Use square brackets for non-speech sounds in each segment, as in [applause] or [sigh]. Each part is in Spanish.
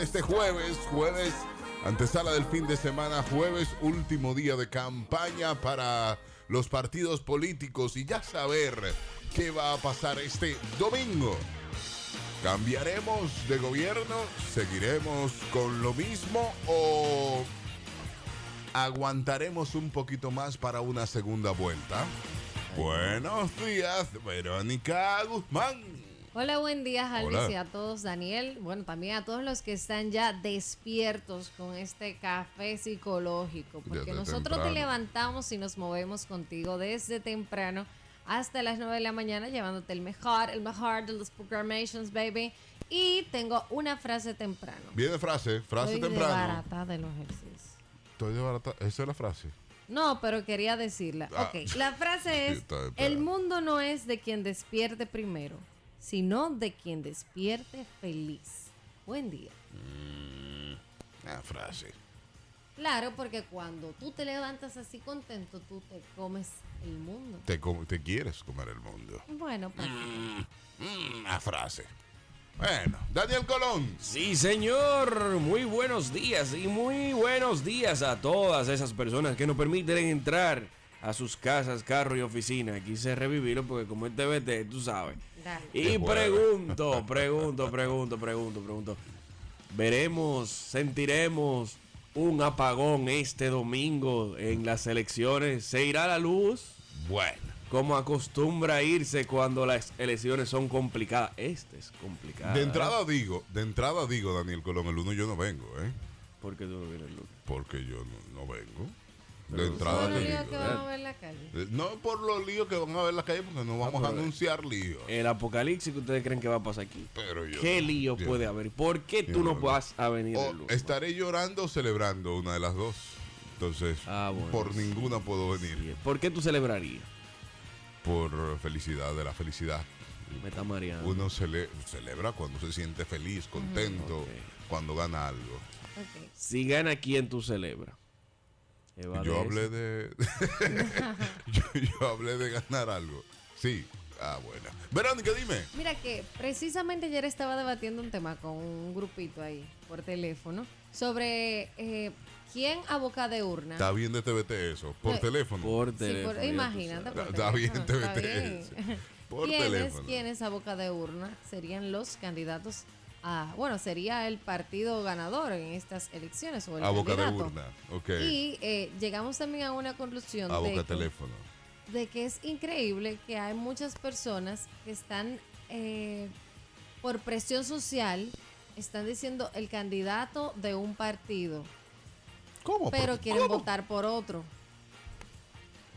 este jueves, jueves, antesala del fin de semana, jueves, último día de campaña para los partidos políticos y ya saber qué va a pasar este domingo. ¿Cambiaremos de gobierno? ¿Seguiremos con lo mismo o aguantaremos un poquito más para una segunda vuelta? Buenos días, Verónica Guzmán. Hola, buen día, Alvis, Hola. y a todos, Daniel. Bueno, también a todos los que están ya despiertos con este café psicológico, porque Desde nosotros temprano. te levantamos y nos movemos contigo desde temprano hasta las 9 de la mañana, llevándote el mejor, el mejor de los programations, baby. Y tengo una frase temprano. Viene frase, frase Estoy temprano. de barata de los ejercicios. Estoy de barata. Esa es la frase. No, pero quería decirla. Ah. Ok, la frase [laughs] es, el mundo no es de quien despierte primero, sino de quien despierte feliz. Buen día. La frase. Claro, porque cuando tú te levantas así contento, tú te comes el mundo. Te, com- te quieres comer el mundo. Bueno, pues, Mm, la frase. Bueno, Daniel Colón. Sí, señor. Muy buenos días y muy buenos días a todas esas personas que nos permiten entrar a sus casas, carro y oficina. Quise revivirlo porque como es TVT, tú sabes. Y pregunto, pregunto, pregunto, pregunto, pregunto. Veremos, sentiremos un apagón este domingo en las elecciones. ¿Se irá la luz? Bueno. Como acostumbra irse cuando las elecciones son complicadas. Este es complicado. De entrada digo, de entrada digo, Daniel Colón, el uno yo no vengo, ¿eh? ¿Por qué tú no vienes, Lucas? Porque yo no, no vengo. De Pero- entrada Todo te lo lío digo. que ¿eh? vamos a ver en la calle. Eh, No por los líos que van a ver en la calle, porque no vamos a anunciar líos. El apocalipsis que ustedes creen que va a pasar aquí. Pero yo. ¿Qué no- lío yo puede haber? ¿Por qué tú no no- vas a venir O el estaré llorando o celebrando, una de las dos. Entonces, Ah, bueno, por sí. ninguna puedo venir. ¿Por qué tú celebrarías? Por felicidad, de la felicidad. Me está mareando. Uno cele- celebra cuando se siente feliz, contento, cuando gana algo. Si gana, ¿quién tú celebras? Eva Yo de hablé eso. de. [laughs] yo, yo hablé de ganar algo. Sí. Ah, bueno. Verónica, dime. Mira que precisamente ayer estaba debatiendo un tema con un grupito ahí por teléfono sobre eh, quién a boca de urna. Está bien de TVT eso. Por teléfono. Por Sí, teléfono. por- imagínate. por Está bien, teléfono, está TVT bien. eso. Por ¿Quiénes, teléfono. quiénes a boca de urna serían los candidatos a, bueno, sería el partido ganador en estas elecciones o el A boca de urna. Ok. Y eh, llegamos también a una conclusión A de, boca que, teléfono. de que es increíble que hay muchas personas que están eh, por presión social, están diciendo el candidato de un partido ¿Cómo? pero ¿Por- quieren cómo? votar por otro.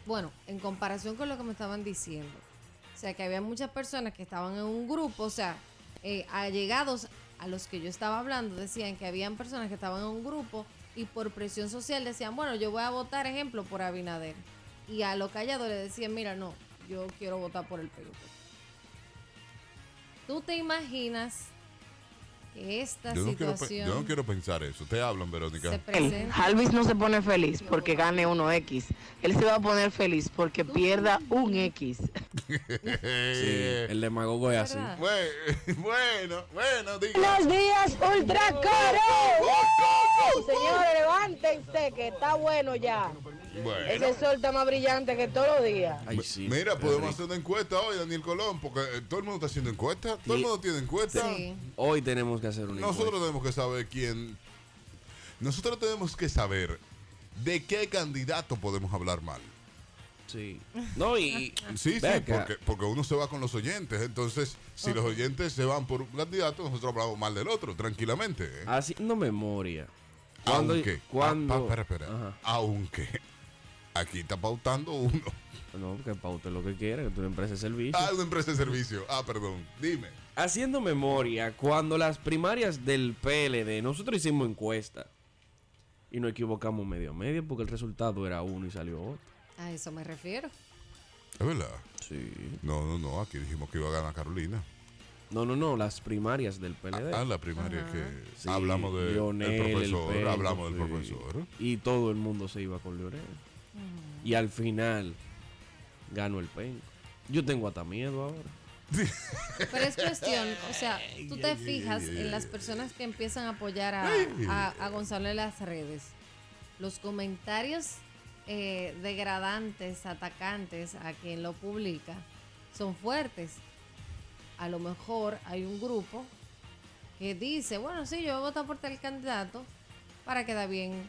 Bueno, en comparación con lo que me estaban diciendo. O sea, que había muchas personas que estaban en un grupo, o sea, eh, allegados a los que yo estaba hablando, decían que habían personas que estaban en un grupo y por presión social decían, bueno, yo voy a votar, ejemplo, por Abinader. Y a los callados le decían, mira, no, yo quiero votar por el PLP. ¿Tú te imaginas esta Yo no, quiero, situación yo no quiero pensar eso. Te hablan, Verónica. presente? Alvis no se pone feliz porque gane uno X. Él se va a poner feliz porque pierda un X. [laughs] Sí, el demagogo es así. [laughs] Bueno, bueno, diga. Buenos días, Ultra Caro. Señores, levántense que está bueno ya. Bueno. Ese sol está más brillante que todos los días. Ay, sí. Mira, podemos rico. hacer una encuesta hoy, Daniel Colón, porque eh, todo el mundo está haciendo encuestas. Todo el mundo tiene encuestas. Sí. Hoy tenemos que hacer una Nosotros encuesta. tenemos que saber quién. Nosotros tenemos que saber de qué candidato podemos hablar mal. Sí. No, y. [laughs] Sí, sí, porque, porque uno se va con los oyentes. Entonces, si los oyentes se van por un candidato, nosotros hablamos mal del otro, tranquilamente. ¿eh? Haciendo memoria. Cuando, Aunque. cuando, ah, pa- espera, espera. Ajá. Aunque. Aquí está pautando uno. [laughs] No, porque paute lo que quiera, que tu empresa de servicio. Ah, una empresa de servicio. Ah, perdón. Dime. Haciendo memoria, cuando las primarias del PLD, nosotros hicimos encuesta y nos equivocamos medio a medio porque el resultado era uno y salió otro. A eso me refiero. Es verdad. Sí. No, no, no. Aquí dijimos que iba a ganar Carolina. No, no, no, las primarias del PLD. Ah, la primaria que Sí, hablamos de- el profesor. Hablamos del sí. profesor. Y todo el mundo se iba con Leonel. Y al final ganó el Penco. Yo tengo hasta miedo ahora. Pero es cuestión, o sea, [laughs] tú te fijas en las personas que empiezan a apoyar a, a- a Gonzalo en las redes. Los comentarios eh, degradantes, atacantes a quien lo publica, son fuertes. A lo mejor hay un grupo que dice, bueno, sí, yo voy a votar por tal candidato para quedar bien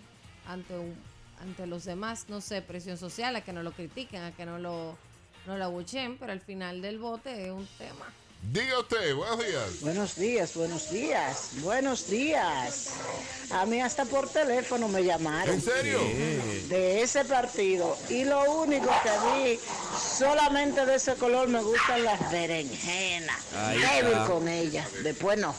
ante un, ante los demás, no sé, presión social, a que no lo critiquen, a que no lo, no lo abuchen, pero al final del vote es un tema. Diga usted, buenos días. Buenos días, buenos días, buenos días. A mí hasta por teléfono me llamaron ¿En serio? de ese partido y lo único que vi, solamente de ese color me gustan las berenjenas. Débil con ellas, después no.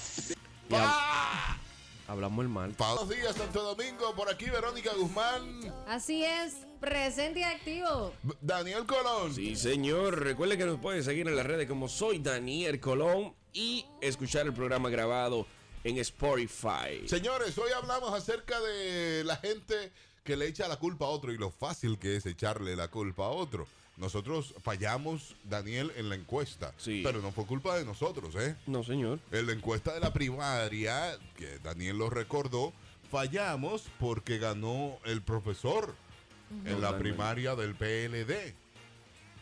Hablamos el mal. Buenos días, Santo Domingo. Por aquí, Verónica Guzmán. Así es, presente y activo. B- Daniel Colón. Sí, señor. Recuerde que nos puede seguir en las redes como soy Daniel Colón y escuchar el programa grabado en Spotify. Señores, hoy hablamos acerca de la gente que le echa la culpa a otro y lo fácil que es echarle la culpa a otro. Nosotros fallamos, Daniel, en la encuesta. Sí. Pero no fue culpa de nosotros, ¿eh? No, señor. En la encuesta de la primaria, que Daniel lo recordó, fallamos porque ganó el profesor en la primaria del PLD.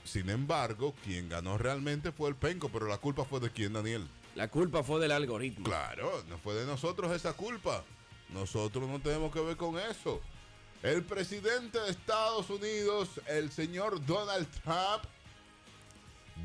Sin embargo, quien ganó realmente fue el Penco, pero la culpa fue de quién, Daniel. La culpa fue del algoritmo. Claro, no fue de nosotros esa culpa. Nosotros no tenemos que ver con eso. El presidente de Estados Unidos, el señor Donald Trump,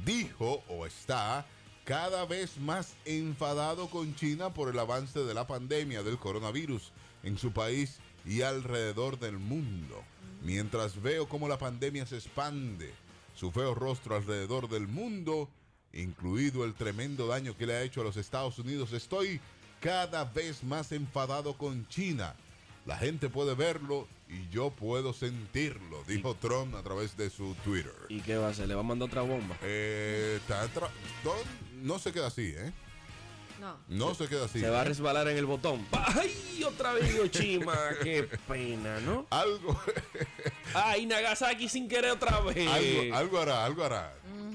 dijo o está cada vez más enfadado con China por el avance de la pandemia del coronavirus en su país y alrededor del mundo. Mientras veo cómo la pandemia se expande, su feo rostro alrededor del mundo, incluido el tremendo daño que le ha hecho a los Estados Unidos, estoy cada vez más enfadado con China. La gente puede verlo y yo puedo sentirlo, dijo Trump a través de su Twitter. ¿Y qué va a hacer? ¿Le va a mandar otra bomba? Eh, está tra- Don- no se queda así, ¿eh? No. No se queda así. Se va a resbalar en el botón. ¡Ay! Otra vez Hiroshima. [laughs] ¡Qué pena, ¿no! Algo, [laughs] ¡Ay! Nagasaki sin querer otra vez. algo, algo hará, algo hará.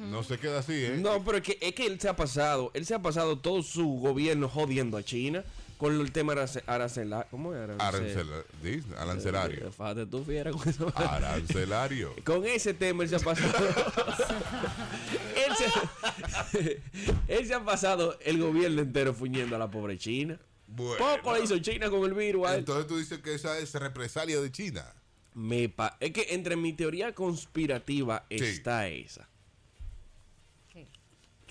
No se queda así, ¿eh? No, pero es que, es que él se ha pasado, él se ha pasado todo su gobierno jodiendo a China con el tema arace- arancela- ¿Cómo era? Arancelario. Fíjate tú, fiera con eso. Arancelario. [laughs] Con ese tema él se ha pasado. [laughs] él, se, [laughs] él se ha pasado el gobierno entero fuñendo a la pobre China. Bueno. Poco le hizo China con el virus. Entonces tú dices que esa es represalia de China. Me pa- es que entre mi teoría conspirativa Sí. está esa.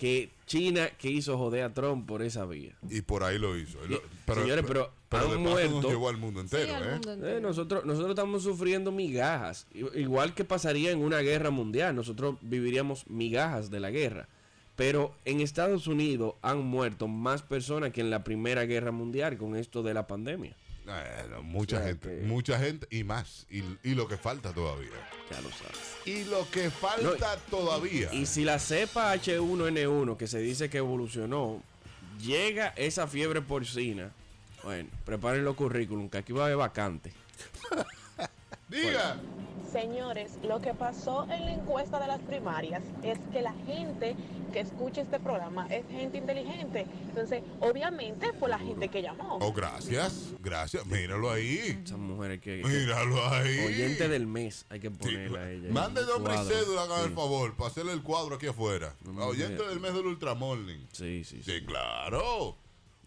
Que China que hizo joder a Trump por esa vía. Y por ahí lo hizo. Y lo- Señores, pero han de paso muerto. nos llevó al mundo entero, Sí, al ¿eh? Eh, nosotros, nosotros estamos sufriendo migajas. Igual que pasaría en una guerra mundial.Nosotros viviríamos migajas de la guerra. Pero en Estados Unidos han muerto más personas que en la Primera Guerra Mundial con esto de la pandemia. Bueno, mucha O sea, gente, que- mucha gente y más. Y, y lo que falta todavía. Ya lo sabes. Y lo que falta todavía. Y si la cepa H1N1 que se dice que evolucionó, llega esa fiebre porcina, bueno, preparen los currículum, que aquí va a haber vacante. [laughs] Diga. Señores, lo que pasó en la encuesta de las primarias es que la gente que escucha este programa es gente inteligente. Entonces, obviamente fue la gente que llamó. Oh, gracias. Gracias. Míralo ahí. Esas mujeres que... Míralo ahí. Oyente del mes, hay que Sí, ponerla a ella. Mande nombre y cédula, hagan el favor, para hacerle el cuadro aquí afuera. No, Oyente del mes del Ultramorning. Sí, sí, sí. Sí, claro.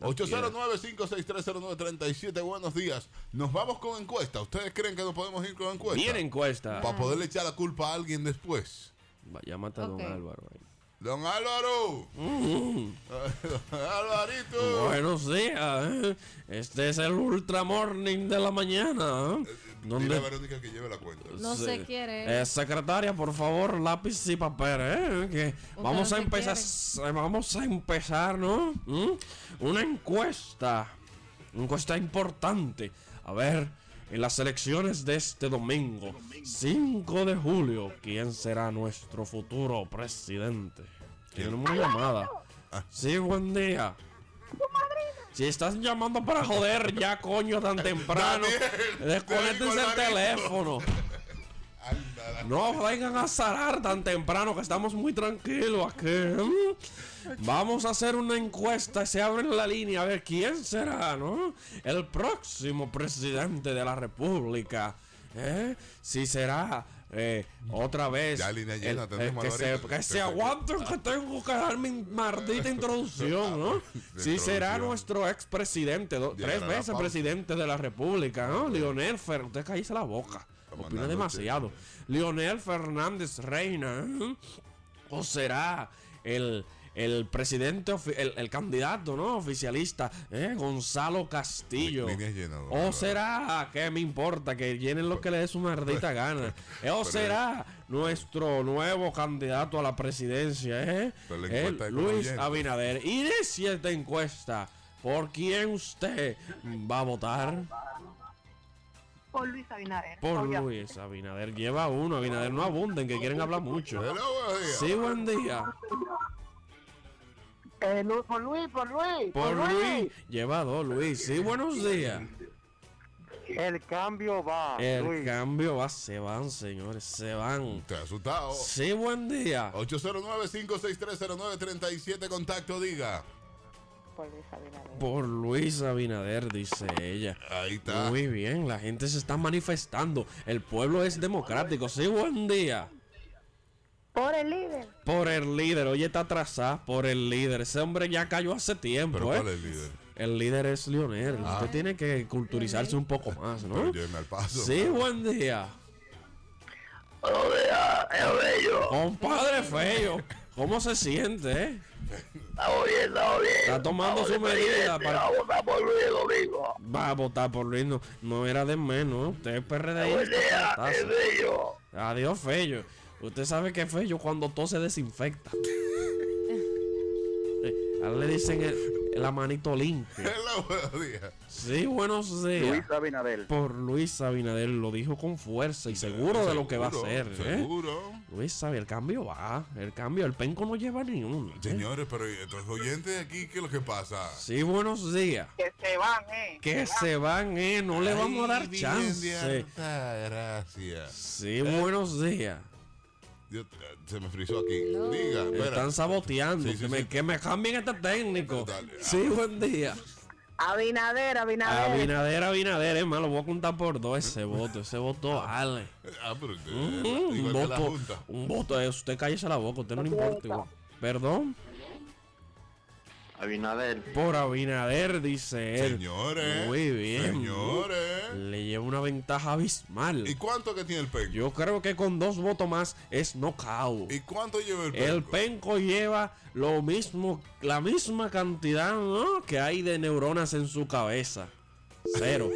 No 809-56309-37. Buenos días. Nos vamos con encuesta. ¿Ustedes creen que nos podemos ir con encuesta? Bien encuesta. Para poderle echar la culpa a alguien después. Va, Llámate a don. Álvaro ahí. Don Álvaro. Don [laughs] Alvarito. Buenos días. ¿eh? Este es el Ultra Morning de la mañana. Dile a Donde Verónica que lleve la cuenta. No Sí. se quiere. Eh, secretaria, por favor, lápiz y papel, ¿eh? Que vamos no a empezar, eh, vamos a empezar, ¿no? ¿Mm? Una encuesta, una encuesta importante. A ver, en las elecciones de este domingo, 5 de julio, ¿quién será nuestro futuro presidente? Tenemos una llamada. Sí, buen día. Si estás llamando para joder ya, coño, tan temprano, Daniel, desconéctense el teléfono. No vengan a zarar tan temprano que estamos muy tranquilos aquí. Vamos a hacer una encuesta. Se abre la línea a ver quién será, ¿no? El próximo presidente de la República. ¿Eh? Si será eh, otra vez. Ya, línea llena, el- tenemos que, se, que se aguanten que tengo que dar mi maldita introducción, ¿no? [laughs] Si será nuestro expresidente, tres veces presidente de la República, ¿no? Lionel Fer, usted cállese la boca. Opina demasiado. Lionel Fernández Reina, ¿eh? o será el, el presidente, el, el candidato, ¿no? Oficialista, ¿eh? Gonzalo Castillo. Línea llena, don O será, ¿qué me importa? Que llenen lo que le dé su maldita gana. Eh, O será nuestro nuevo candidato a la presidencia, ¿eh? Pero la El con Luis oyentes. Abinader. Inicia esta encuesta. ¿Por quién usted va a votar? Por Luis Abinader. Por. Luis Abinader. Lleva uno. Abinader no abunden, que quieren hablar mucho. Días. Sí, buen día. Eh, Lu- por Luis, por Luis. Por Luis. Lleva dos, Luis. Sí, buenos días. El cambio va. El Luis. cambio va, se van, señores, se van. ¿Te has asustado? Sí, buen día. 809-56309-37, contacto, diga. Por Luis Abinader. Por Luis Abinader, dice ella. Ahí está. Muy bien, la gente se está manifestando. El pueblo es democrático. Sí, buen día. Por el líder. Por el líder, oye, está atrasada por el líder. Ese hombre ya cayó hace tiempo, Pero ¿eh? ¿cuál es el líder? El líder es Lionel. Ah. Usted tiene que culturizarse un poco más, ¿no? al paso. Sí, buen día. Compadre feo. ¿Cómo se siente, eh? Estamos bien, estamos bien. Está tomando su medida para... Vamos a votar por Luis Domingo. Va a votar por Luis. No, no era de menos. Usted es PRD. Buen día, es bello. Adiós, Fello. Usted sabe que Fello cuando todo se desinfecta. [laughs] Eh, a él le dicen el, la manito limpia. [laughs] Hello, buenos días. Sí, buenos días. Luis Abinader. Por Luis Abinader lo dijo con fuerza y seguro de lo que va a Seguro, hacer. ¿eh? Seguro. Luis sabe, el cambio va. El cambio, el penco no lleva ni uno. ¿eh? Señores, pero estos oyentes aquí, ¿qué es lo que pasa? Sí, buenos días. Que se van, eh. Que se van, eh. No le vamos a dar chance. gracias. Sí, buenos días. Dios, eh, se me frizó aquí. Hello. Diga, espera. Están saboteando. Sí, sí, que, Me, que me cambien este técnico. Dale, Sí, buen día. Abinader, Abinader. Abinader, Abinader, es lo voy a contar por dos ese voto. Ese voto vale. Ah, pero usted, Mm, un voto, un voto, eh, usted cállese la boca, usted no le importa igual. Perdón, Abinader. por Abinader, dice él. Señores. Muy bien. Señores. Le lleva una ventaja abismal. ¿Y cuánto que tiene el penco? Yo creo que con dos votos más es knockout. ¿Y cuánto lleva el penco? El penco lleva lo mismo, la misma cantidad ¿no? que hay de neuronas en su cabeza. Cero.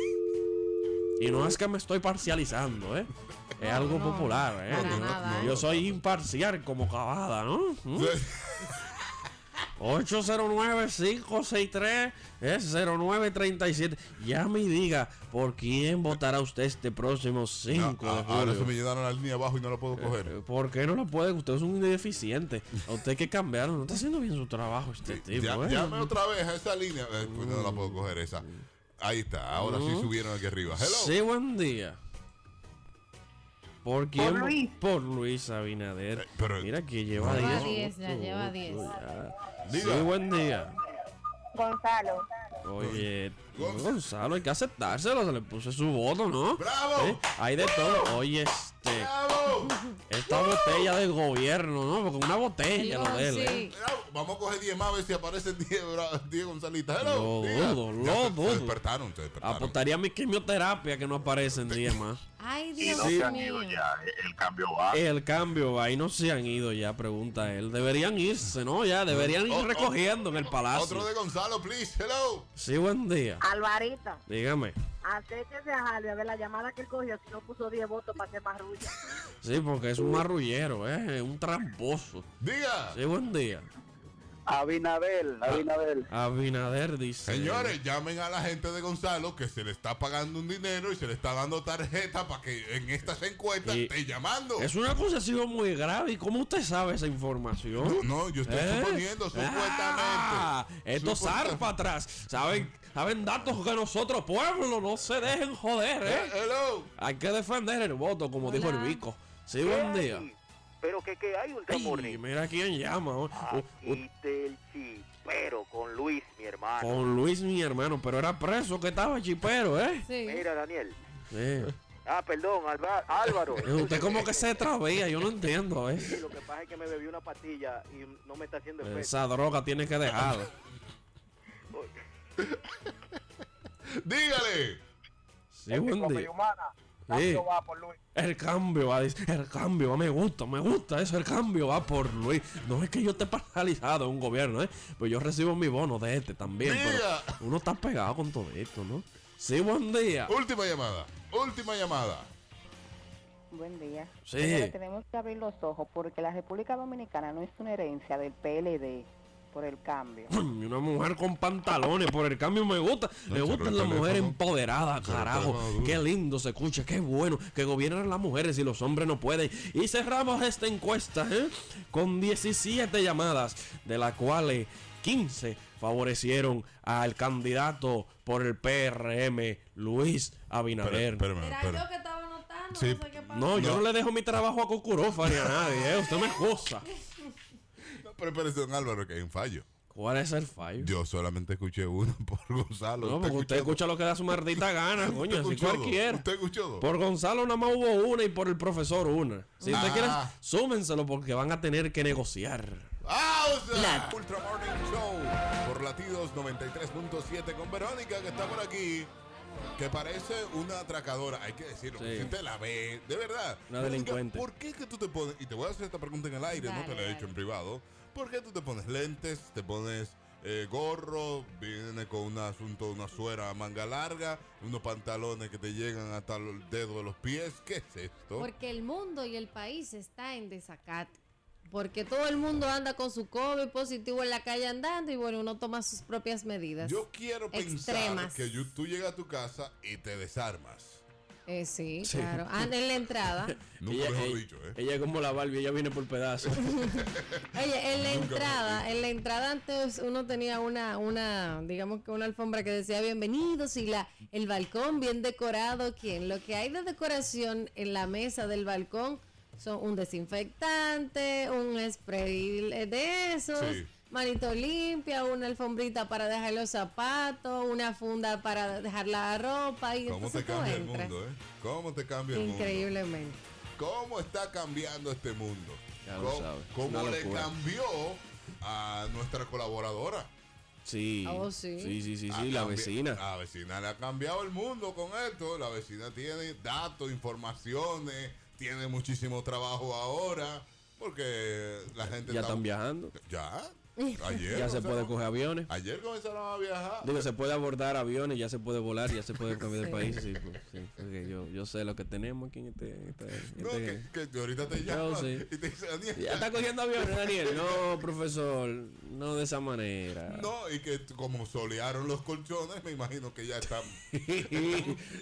Y no es que me estoy parcializando, ¿eh? Es algo no, popular, ¿eh? para Yo- ¿eh? soy imparcial como cabada, ¿no? ¿Mm? 809-563 es 0937. Llame y diga por quién votará usted este próximo 5 Ah, de ah, ahora se julio. me llenaron la línea abajo y no la puedo coger. Eh, ¿Por qué no lo puede? Usted es un deficiente. A usted hay que cambiarlo. No está haciendo bien su trabajo este tipo. Ya- ¿eh? Llame otra vez a esa línea. Eh, pues no la puedo coger esa. Ahí está. Ahora sí subieron aquí arriba. Hello. Sí, buen día. ¿Por quién? Por Luis. Por Luis Abinader. Eh, pero- Mira que lleva Lleva 10. 10, ya lleva 10. Sí, buen día. Gonzalo. Oye, Gonzalo, hay que aceptárselo. Se le puso su voto, ¿no? ¡Bravo! ¿Eh? Hay de todo. Oye, este. ¡Bravo! Esta botella del gobierno, ¿no? Porque una botella lo de él. ¿eh? Vamos a coger 10 más a ver si aparecen 10, bra- 10 Gonzalitas. Hello. Lo dudo, lo dudo. Se despertaron, se despertaron. Apostaría mi quimioterapia que no aparece en día más. Ay, Y Dios no Sí. se han mío. ido ya. El cambio va. El cambio, ahí no se han ido ya, pregunta él. Deberían irse, ¿no? Ya, deberían Oh, ir oh, recogiendo en el Otro palacio. de Gonzalo, please. Hello. Sí, buen día. Alvarito. Dígame. Acérquese a Jalio de la llamada que él cogió si no puso 10 votos para hacer más rulla. Sí, porque es un marrullero, ¿eh? Un tramposo. Diga. Sí, buen día. Abinader. Abinader. Abinader dice. Señores, llamen a la gente de Gonzalo que se le está pagando un dinero y se le está dando tarjeta para que en estas encuestas Y- esté llamando. Es una acusación muy grave. ¿Y cómo usted sabe esa información? No, yo estoy ¿Eh? suponiendo, supuestamente. Ah, estos Supuesta- zárpatras saben, saben datos que nosotros, pueblo, no se dejen joder, Eh, ¿eh? hello. Hay que defender el voto, como dijo el. Vico. Sí, buen día. Pero que, que hay Ay, ultramorning. mira quién llama. oh. Ah, Uh, uh, Aquí del chipero con Luis, mi hermano. con Luis, mi hermano, pero era preso que estaba chipero, ¿eh? Sí. Mira, Daniel. Sí. Ah, perdón, Alba- Álvaro. [laughs] Usted como que se trabía, yo no entiendo, ¿eh? Sí, lo que pasa es que me bebí una pastilla y no me está haciendo efecto. Esa droga tiene que dejarla. [laughs] [laughs] Dígale. Sí. Sí. va por Luis. El cambio va, el cambio va, me gusta, me gusta eso, el cambio va por Luis. No es que yo esté paralizado en un gobierno, ¿eh? Pues yo recibo mi bono de este también, pero uno está pegado con todo esto, ¿no? Sí, buen día. Última llamada. Última llamada. Buen día. Sí. Tenemos que abrir los ojos porque la República Dominicana no es una herencia del PLD por el cambio. [clears throat] Una mujer con pantalones, por el cambio me gusta. No, me pero gusta el la mujer teléfono- empoderada, pero el carajo. Qué lindo se escucha, qué bueno. Que gobiernan las mujeres y los hombres no pueden. Y cerramos esta encuesta ¿eh? con 17 llamadas, de las cuales 15 favorecieron al candidato por el PRM, Luis Abinader. Espérame, Era espérame. yo que estaba anotando, Sí. no sé qué pasó. No, yo no le dejo mi trabajo a Cucurofa ni a nadie, ¿eh? usted me excusa. [laughs] Don Álvaro, que hay un fallo. ¿Cuál es el fallo? Yo solamente escuché uno [laughs] por Gonzalo. No, porque usted escucha lo que da su maldita gana, [laughs] coño, ¿Usted así escuchó dos? cualquiera. ¿Usted escuchó dos? Por Gonzalo nada más hubo una y por el profesor una. Si usted Ah. quiere, súmenselo porque van a tener que negociar. ¡Ah! o sea, Ultra Morning Show por latidos 93.7 con Verónica que está por aquí. Que parece una atracadora, hay que decirlo. Sí. que usted la ve, de verdad. Una delincuente. ¿Por qué que tú te pones, y te voy a hacer esta pregunta en el aire, no Dale, te la he dale. hecho en privado. ¿Por qué tú te pones lentes, te pones eh, gorro, viene con un asunto, una suera a manga larga, unos pantalones que te llegan hasta el dedo de los pies? ¿Qué es esto? Porque el mundo y el país está en desacate. Porque todo el mundo anda con su COVID positivo en la calle andando y bueno, uno toma sus propias medidas. Yo quiero pensar que tú llegas a tu casa y te desarmas. Eh, sí, Sí. claro. Anda en la entrada. [laughs] Nunca ella, mejor ella- dicho, ¿eh? ella es como la Barbie, ella viene por pedazos. [laughs] Oye, en la Nunca entrada, en la entrada antes uno tenía una, una, digamos que una alfombra que decía bienvenidos y la, el balcón bien decorado. ¿Quién? Lo que hay de decoración en la mesa del balcón son un desinfectante, un spray de esos, Sí. Manito limpia, una alfombrita para dejar los zapatos, una funda para dejar la ropa y ¿Cómo te cambia el mundo, eh? ¿Cómo te cambia el mundo? Increíblemente. ¿Cómo está cambiando este mundo? Ya lo ¿Cómo, sabes, cómo una le cambió a nuestra colaboradora? Sí. Oh, sí. Sí, sí, sí, sí, la vecina. La vecina le ha cambiado el mundo con esto. La vecina tiene datos, informaciones, tiene muchísimo trabajo ahora. Porque la gente Ya está- están viajando. Ya. Ayer. Ya se puede coger aviones. Ayer comenzaron a viajar. Digo, se puede abordar aviones, ya se puede volar, ya se puede [laughs] cambiar de país. Sí, pues, sí, porque yo, yo sé lo que tenemos aquí en este. este- No, este- que, que ahorita te Yo llaman sí. y te dicen, Daniel. Ya está cogiendo aviones, Daniel. No, profesor, no de esa manera. No, y que como solearon los colchones, me imagino que ya están. [laughs]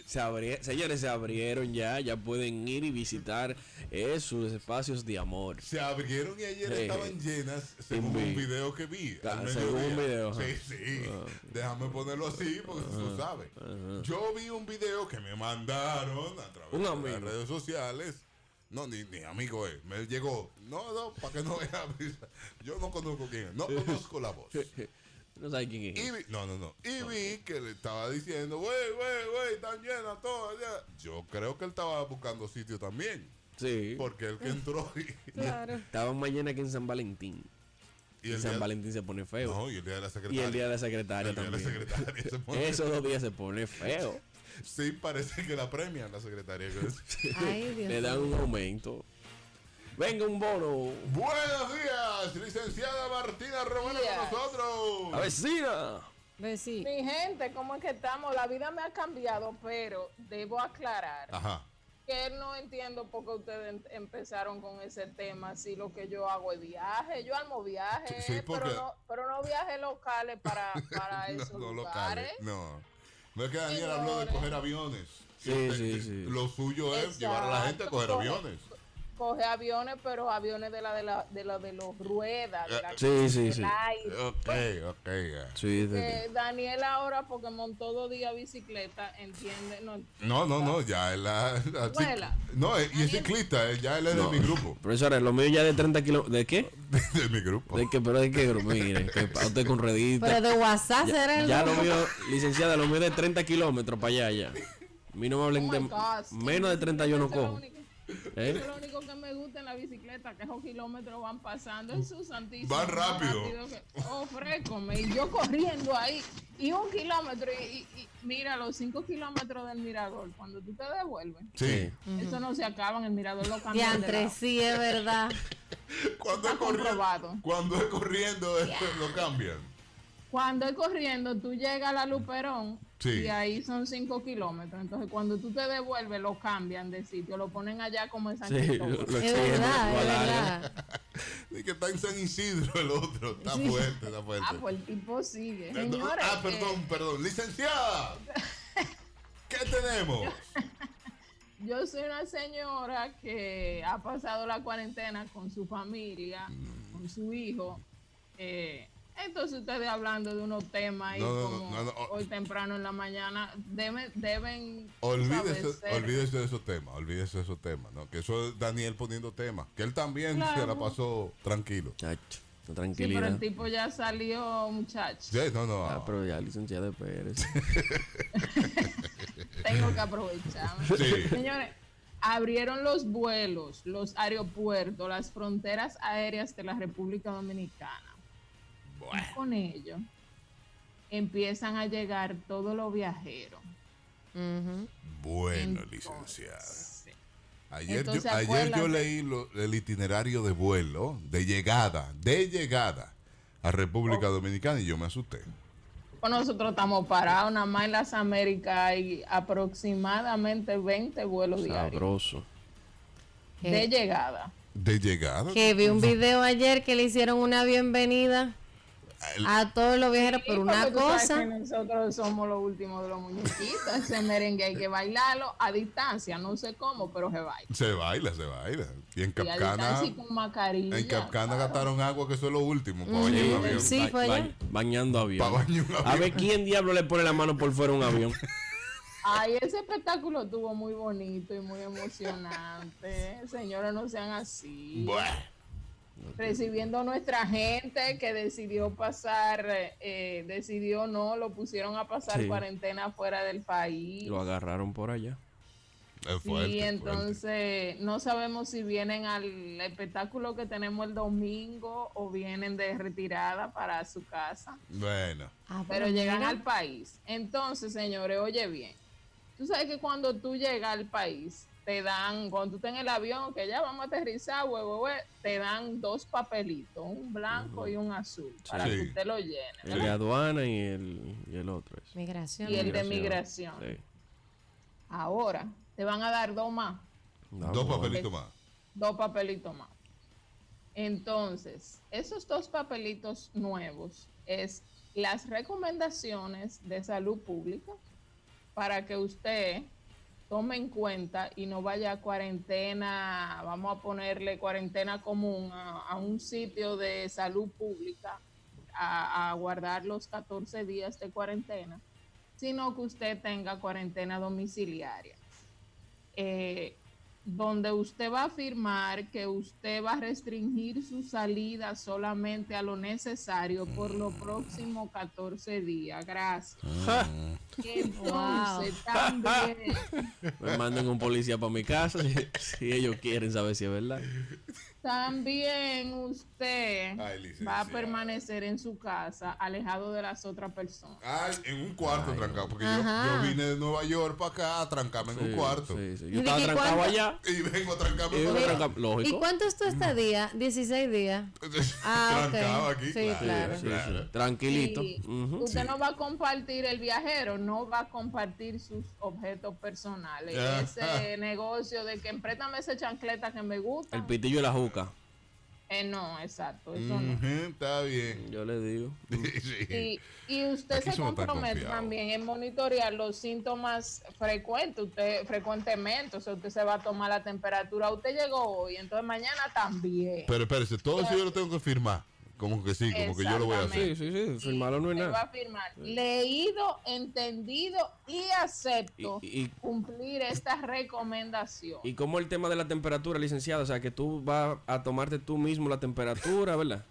se abri- señores, se abrieron ya, ya pueden ir y visitar eh, sus espacios de amor. Se abrieron y ayer Eh, estaban llenas, según un video que vi. Al según un mediodía. video, ajá. Sí, sí. Ah. Déjame ponerlo así porque tú sabes. Yo vi un video que me mandaron a través de amigo. las redes sociales. No, ni, ni amigo es. Me llegó. No, no, para que no vean. Yo no conozco quién es. No conozco la voz. [laughs] No sabe quién es. Y vi, no, no, no. Y vi que le estaba diciendo, wey, wey, wey, están llenas todas. ya". Yo creo que él estaba buscando sitio también. Sí. Porque el que entró y, Claro. Estaban mañana que en San Valentín. Y Y el San día, Valentín se pone feo. no, y el día de la y secretaria. el día de la secretaria El día de la también. secretaria se pone- [laughs] Esos dos días se pone feo. Sí, parece que la premian la secretaria. [laughs] Ay, Dios Le dan un aumento. Venga, un bono. Buenos días, licenciada Martina Romero Días. con nosotros. ¡La vecina! Sí. Mi gente, ¿cómo es que estamos? La vida me ha cambiado, pero debo aclarar Ajá. Que no entiendo por qué ustedes em- empezaron con ese tema. Si lo que yo hago es viaje, yo armo viaje, Sí, sí, porque- pero, no, pero no viajes locales para, [laughs] para No, esos no lugares. locales. No. No es que Daniel habló de coger aviones. Sí, sí, sí. Lo suyo es llevar a la gente a coger aviones. Coge aviones, pero aviones de la de la de, la de los ruedas, de la Sí, sí, sí. del aire. Ok, ok. ya. Sí, de- Que Daniel ahora, porque montó dos días bicicleta, entiende, no, No, no, no, ya él la, la- Vuela. No, eh, y es ciclista, eh, ya él es No. de mi grupo. Profesora, lo mío ya de 30 kilómetros. ¿De qué? [laughs] De mi grupo. ¿De qué? Pero de qué grupo. Mire, que usted con redita. Pero de WhatsApp ya, será el ya lo mío, licenciada, lo mío de 30 kilómetros para allá ya. A mí no me hablen Oh de God, sí, menos de 30 yo no cojo. Único- [laughs] ¿Eh? Eso es lo único que me gusta en la bicicleta, que esos kilómetros van pasando en su santísimo. Van más rápido. que- oh, frécome, y yo corriendo ahí, y un kilómetro, y, y- y mira, los cinco kilómetros del mirador, cuando tú te devuelves, Sí. eso no se acaba en el mirador, lo cambian lado. sí, es verdad. [laughs] Cuando es corriendo, cuando es corriendo eh, lo cambian. Cuando es corriendo, tú llegas a la Luperón Sí. y ahí son cinco kilómetros. Entonces, cuando tú te devuelves, lo cambian de sitio, lo ponen allá como en San Sí, Cristóbal. lo Es verdad, es verdad. Y que está en San Isidro el otro. Está Sí. fuerte, está fuerte. Ah, pues el tipo sigue. Señores, ah, perdón, eh, perdón. Licenciada. [laughs] ¿Qué tenemos? [laughs] yo soy una señora que ha pasado la cuarentena con su familia, Mm. con su hijo. eh, entonces ustedes hablando de unos temas ahí No, no, no, como no, no, hoy temprano en la mañana, deben, deben Olvídese, de esos temas, olvídese de esos temas, ¿no? Que eso es Daniel poniendo temas, que él también se la pasó tranquilo. Chacho, Sí, pero el tipo ya salió, muchacho. Sí, no, no. Ah, pero ya, licenciada Pérez. [laughs] Tengo que aprovechar. Sí. Señores, abrieron los vuelos, los aeropuertos, las fronteras aéreas de la República Dominicana. Con ello empiezan a llegar todos los viajeros. Bueno, Entonces, licenciada. Ayer, yo, ayer yo leí lo- el itinerario de vuelo, de llegada, de llegada a República Dominicana y yo me asusté. Pues nosotros estamos parados, nada más en las Américas hay aproximadamente 20 vuelos diarios Sabroso. de llegada. De llegada. Que vi un video ayer que le hicieron una bienvenida El- a todos los viajeros por Sí, una cosa. que nosotros somos los últimos de los muñequitos. Ese merengue hay que bailarlo a distancia, no sé cómo, pero se baila. Se baila, se baila. Y en a Capcana, distancia y con mascarilla. en Capcana claro. gastaron agua, que eso es lo último, para bañar un avión. sí. Ba- bañando avión. Pa' bañar un A avión. ver quién diablo le pone la mano por fuera a un avión. Ay, ese espectáculo estuvo muy bonito y muy emocionante. Señores, no sean así. Buah. Recibiendo nuestra gente que decidió pasar, eh, decidió no, lo pusieron a pasar Sí. cuarentena fuera del país. Lo agarraron por allá. Es fuerte, y fuerte. entonces no sabemos si vienen al espectáculo que tenemos el domingo o vienen de retirada para su casa, Bueno. Ah, pero llegan mira. al país. Entonces, señores, oye bien, tú sabes que cuando tú llegas al país, te dan, cuando tú estás en el avión, que ya vamos a aterrizar, hue, hue, hue, te dan dos papelitos, un blanco y un azul, para Sí. que usted lo llene. El de aduana y el, y el otro es. Migración. Y el de migración. Sí. Ahora, te van a dar dos más. Dos bueno. papelitos más. dos papelitos más. Entonces, esos dos papelitos nuevos es las recomendaciones de salud pública para que usted tome en cuenta y no vaya a cuarentena, vamos a ponerle cuarentena común a, un sitio de salud pública a, a guardar los 14 días de cuarentena, sino que usted tenga cuarentena domiciliaria. Eh, donde usted va a afirmar que usted va a restringir su salida solamente a lo necesario por los próximos 14 días. Gracias. Entonces, también, [laughs] Me manden un policía para mi casa si, si ellos quieren saber si es verdad. También usted Ay, va a permanecer en su casa, alejado de las otras personas. Ay, en un cuarto trancado, porque yo, vine de Nueva York para acá a trancarme en un cuarto. sí, sí. ¿Y Yo estaba trancado cuánto? allá. [laughs] Y vengo a trancarme Y tranca- ¿Y cuánto es tu estadía? 16 días. [laughs] Ah. Trancado aquí, Sí, claro. claro. Sí, sí. Tranquilito. Usted no va a compartir el viajero, no va a compartir sus objetos personales. Ese [laughs] negocio de que empréstame esa chancleta que me gusta. El pitillo y la juca. Eh, no, exacto, eso no. Está bien. Yo le digo. [laughs] Sí. Y, y usted Aquí se compromete también en monitorear los síntomas frecuentes, usted frecuentemente, o sea, usted se va a tomar la temperatura, usted llegó hoy, entonces mañana también. Pero espérese, todo eso yo lo tengo que firmar. Como que sí, como que yo lo voy a hacer. Sí, sí, sí. Firmarlo no es va nada. a firmar leído, entendido y acepto Y- y- cumplir esta recomendación. Y como el tema de la temperatura, licenciado, o sea, que tú vas a tomarte tú mismo la temperatura, ¿verdad?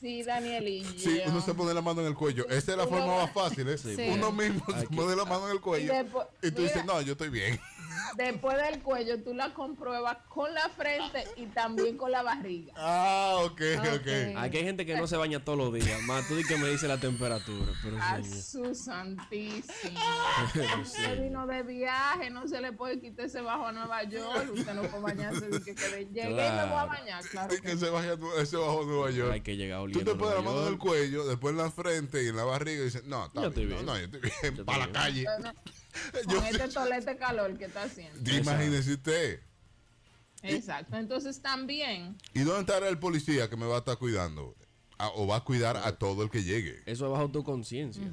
Sí, Daniel y Sí, yo. uno se pone la mano en el cuello. Esa es la forma más fácil, ¿eh? Sí. Uno mismo se pone la mano en el cuello. Después- Y tú dices, no, yo estoy bien. Después del cuello, tú la compruebas con la frente y también con la barriga. Ah, ok, ok. Aquí hay gente que no se baña todos los días. Más tú di que me dice la temperatura. Pero A su santísimo. [laughs] Pero, Usted vino de viaje, no se le puede quitar ese bajo a Nueva York. Usted no puede bañarse. que, que de- llegué y me voy a Claro. bañar. Claro. que se baja ese bajo Nueva York. Hay que llegar Tú oliendo te pones la mano en el cuello, después en la frente y en la barriga y dices, no, está Yo estoy bien. bien. No, no, yo estoy bien. Yo Para la estoy calle. [laughs] Con este tolete calor que está haciendo. Imagínese usted. Exacto. Entonces también ¿Y dónde estará el policía que me va a estar cuidando? O va a cuidar a todo el que llegue. Eso es bajo tu conciencia.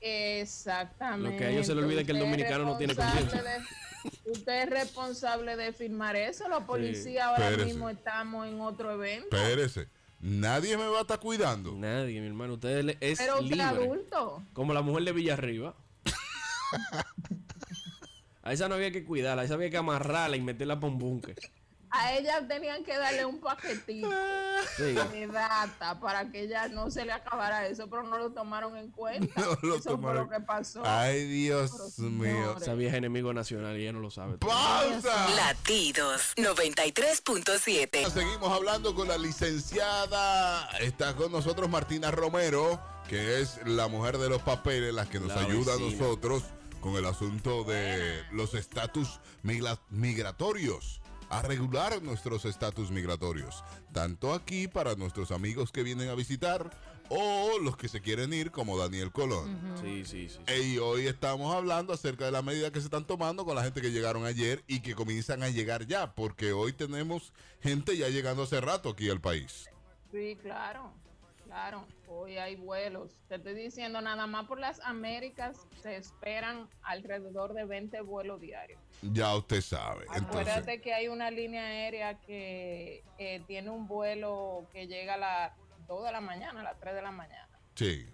Exactamente. Lo que a ellos se le olvida es que el dominicano no tiene conciencia. Usted es responsable de firmar eso. Los policías ahora mismo estamos en otro evento. Espérese. Nadie me va a estar cuidando. Nadie, mi hermano. Usted es Pero usted libre. adulto. Como la mujer de Villarriba. A esa no había que cuidarla, a esa había que amarrarla y meterla por un búnker. A ella tenían que darle un paquetito Sí. de data para que ella no se le acabara eso, pero no lo tomaron en cuenta. [laughs] No lo eso fue tomaron. lo que pasó. Ay, Dios mío. Esa vieja enemigo nacional y ella no lo sabe. ¡Pausa! Latidos 93.7. Seguimos hablando con la licenciada. Está con nosotros Martina Romero, que es la mujer de los papeles, la que nos La ayuda a nosotros con el asunto de los estatus migratorios. A regular nuestros estatus migratorios. Tanto aquí para nuestros amigos que vienen a visitar o los que se quieren ir, como Daniel Colón. Sí, sí, sí. Y hoy estamos hablando acerca de las medidas que se están tomando con la gente que llegaron ayer y que comienzan a llegar ya, porque hoy tenemos gente ya llegando hace rato aquí al país. Sí, claro, claro. Hoy hay vuelos. Te estoy diciendo, nada más por las Américas se esperan alrededor de 20 vuelos diarios. Ya usted sabe. Entonces, Acuérdate que hay una línea aérea que eh, tiene un vuelo que llega a las 2 de la mañana, a las 3 de la mañana, sí,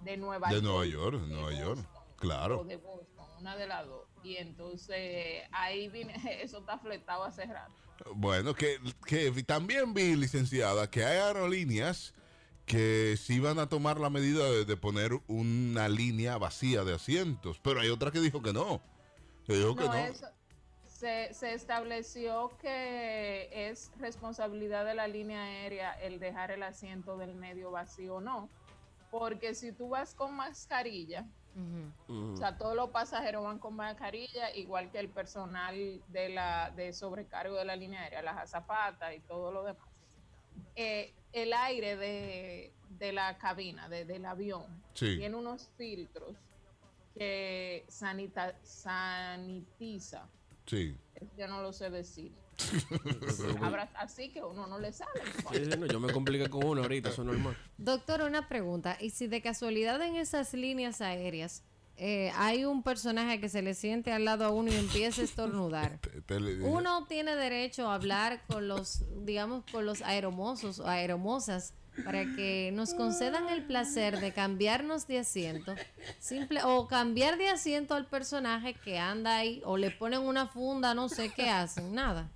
de Nueva de York. Nueva York, de Nueva York. o Claro. de Boston, una de las dos. Y entonces ahí viene, [laughs] eso está fletado hace rato. Bueno, que, que también vi, licenciada, que hay aerolíneas que sí van a tomar la medida de, de poner una línea vacía de asientos, pero hay otra que dijo que no. Que dijo que No, eso se, se estableció que es responsabilidad de la línea aérea el dejar el asiento del medio vacío o no. Porque si tú vas con mascarilla, o sea, todos los pasajeros van con mascarilla, igual que el personal de la de sobrecargo de la línea aérea, las azafatas y todo lo demás. Eh, el aire de, de la cabina, de- del avión, Sí. tiene unos filtros que sanita, sanitiza. Sí. Yo no lo sé decir. [laughs] Así que uno no le sale. Sí, sí, no, yo me compliqué con uno ahorita, eso es normal. Doctor, una pregunta. ¿Y si de casualidad en esas líneas aéreas eh, hay un personaje que se le siente al lado a uno y empieza a estornudar? [laughs] Uno tiene derecho a hablar con los, digamos, con los aeromosos o aeromosas para que nos concedan el placer de cambiarnos de asiento, simple o cambiar de asiento al personaje que anda ahí o le ponen una funda, no sé qué hacen, nada.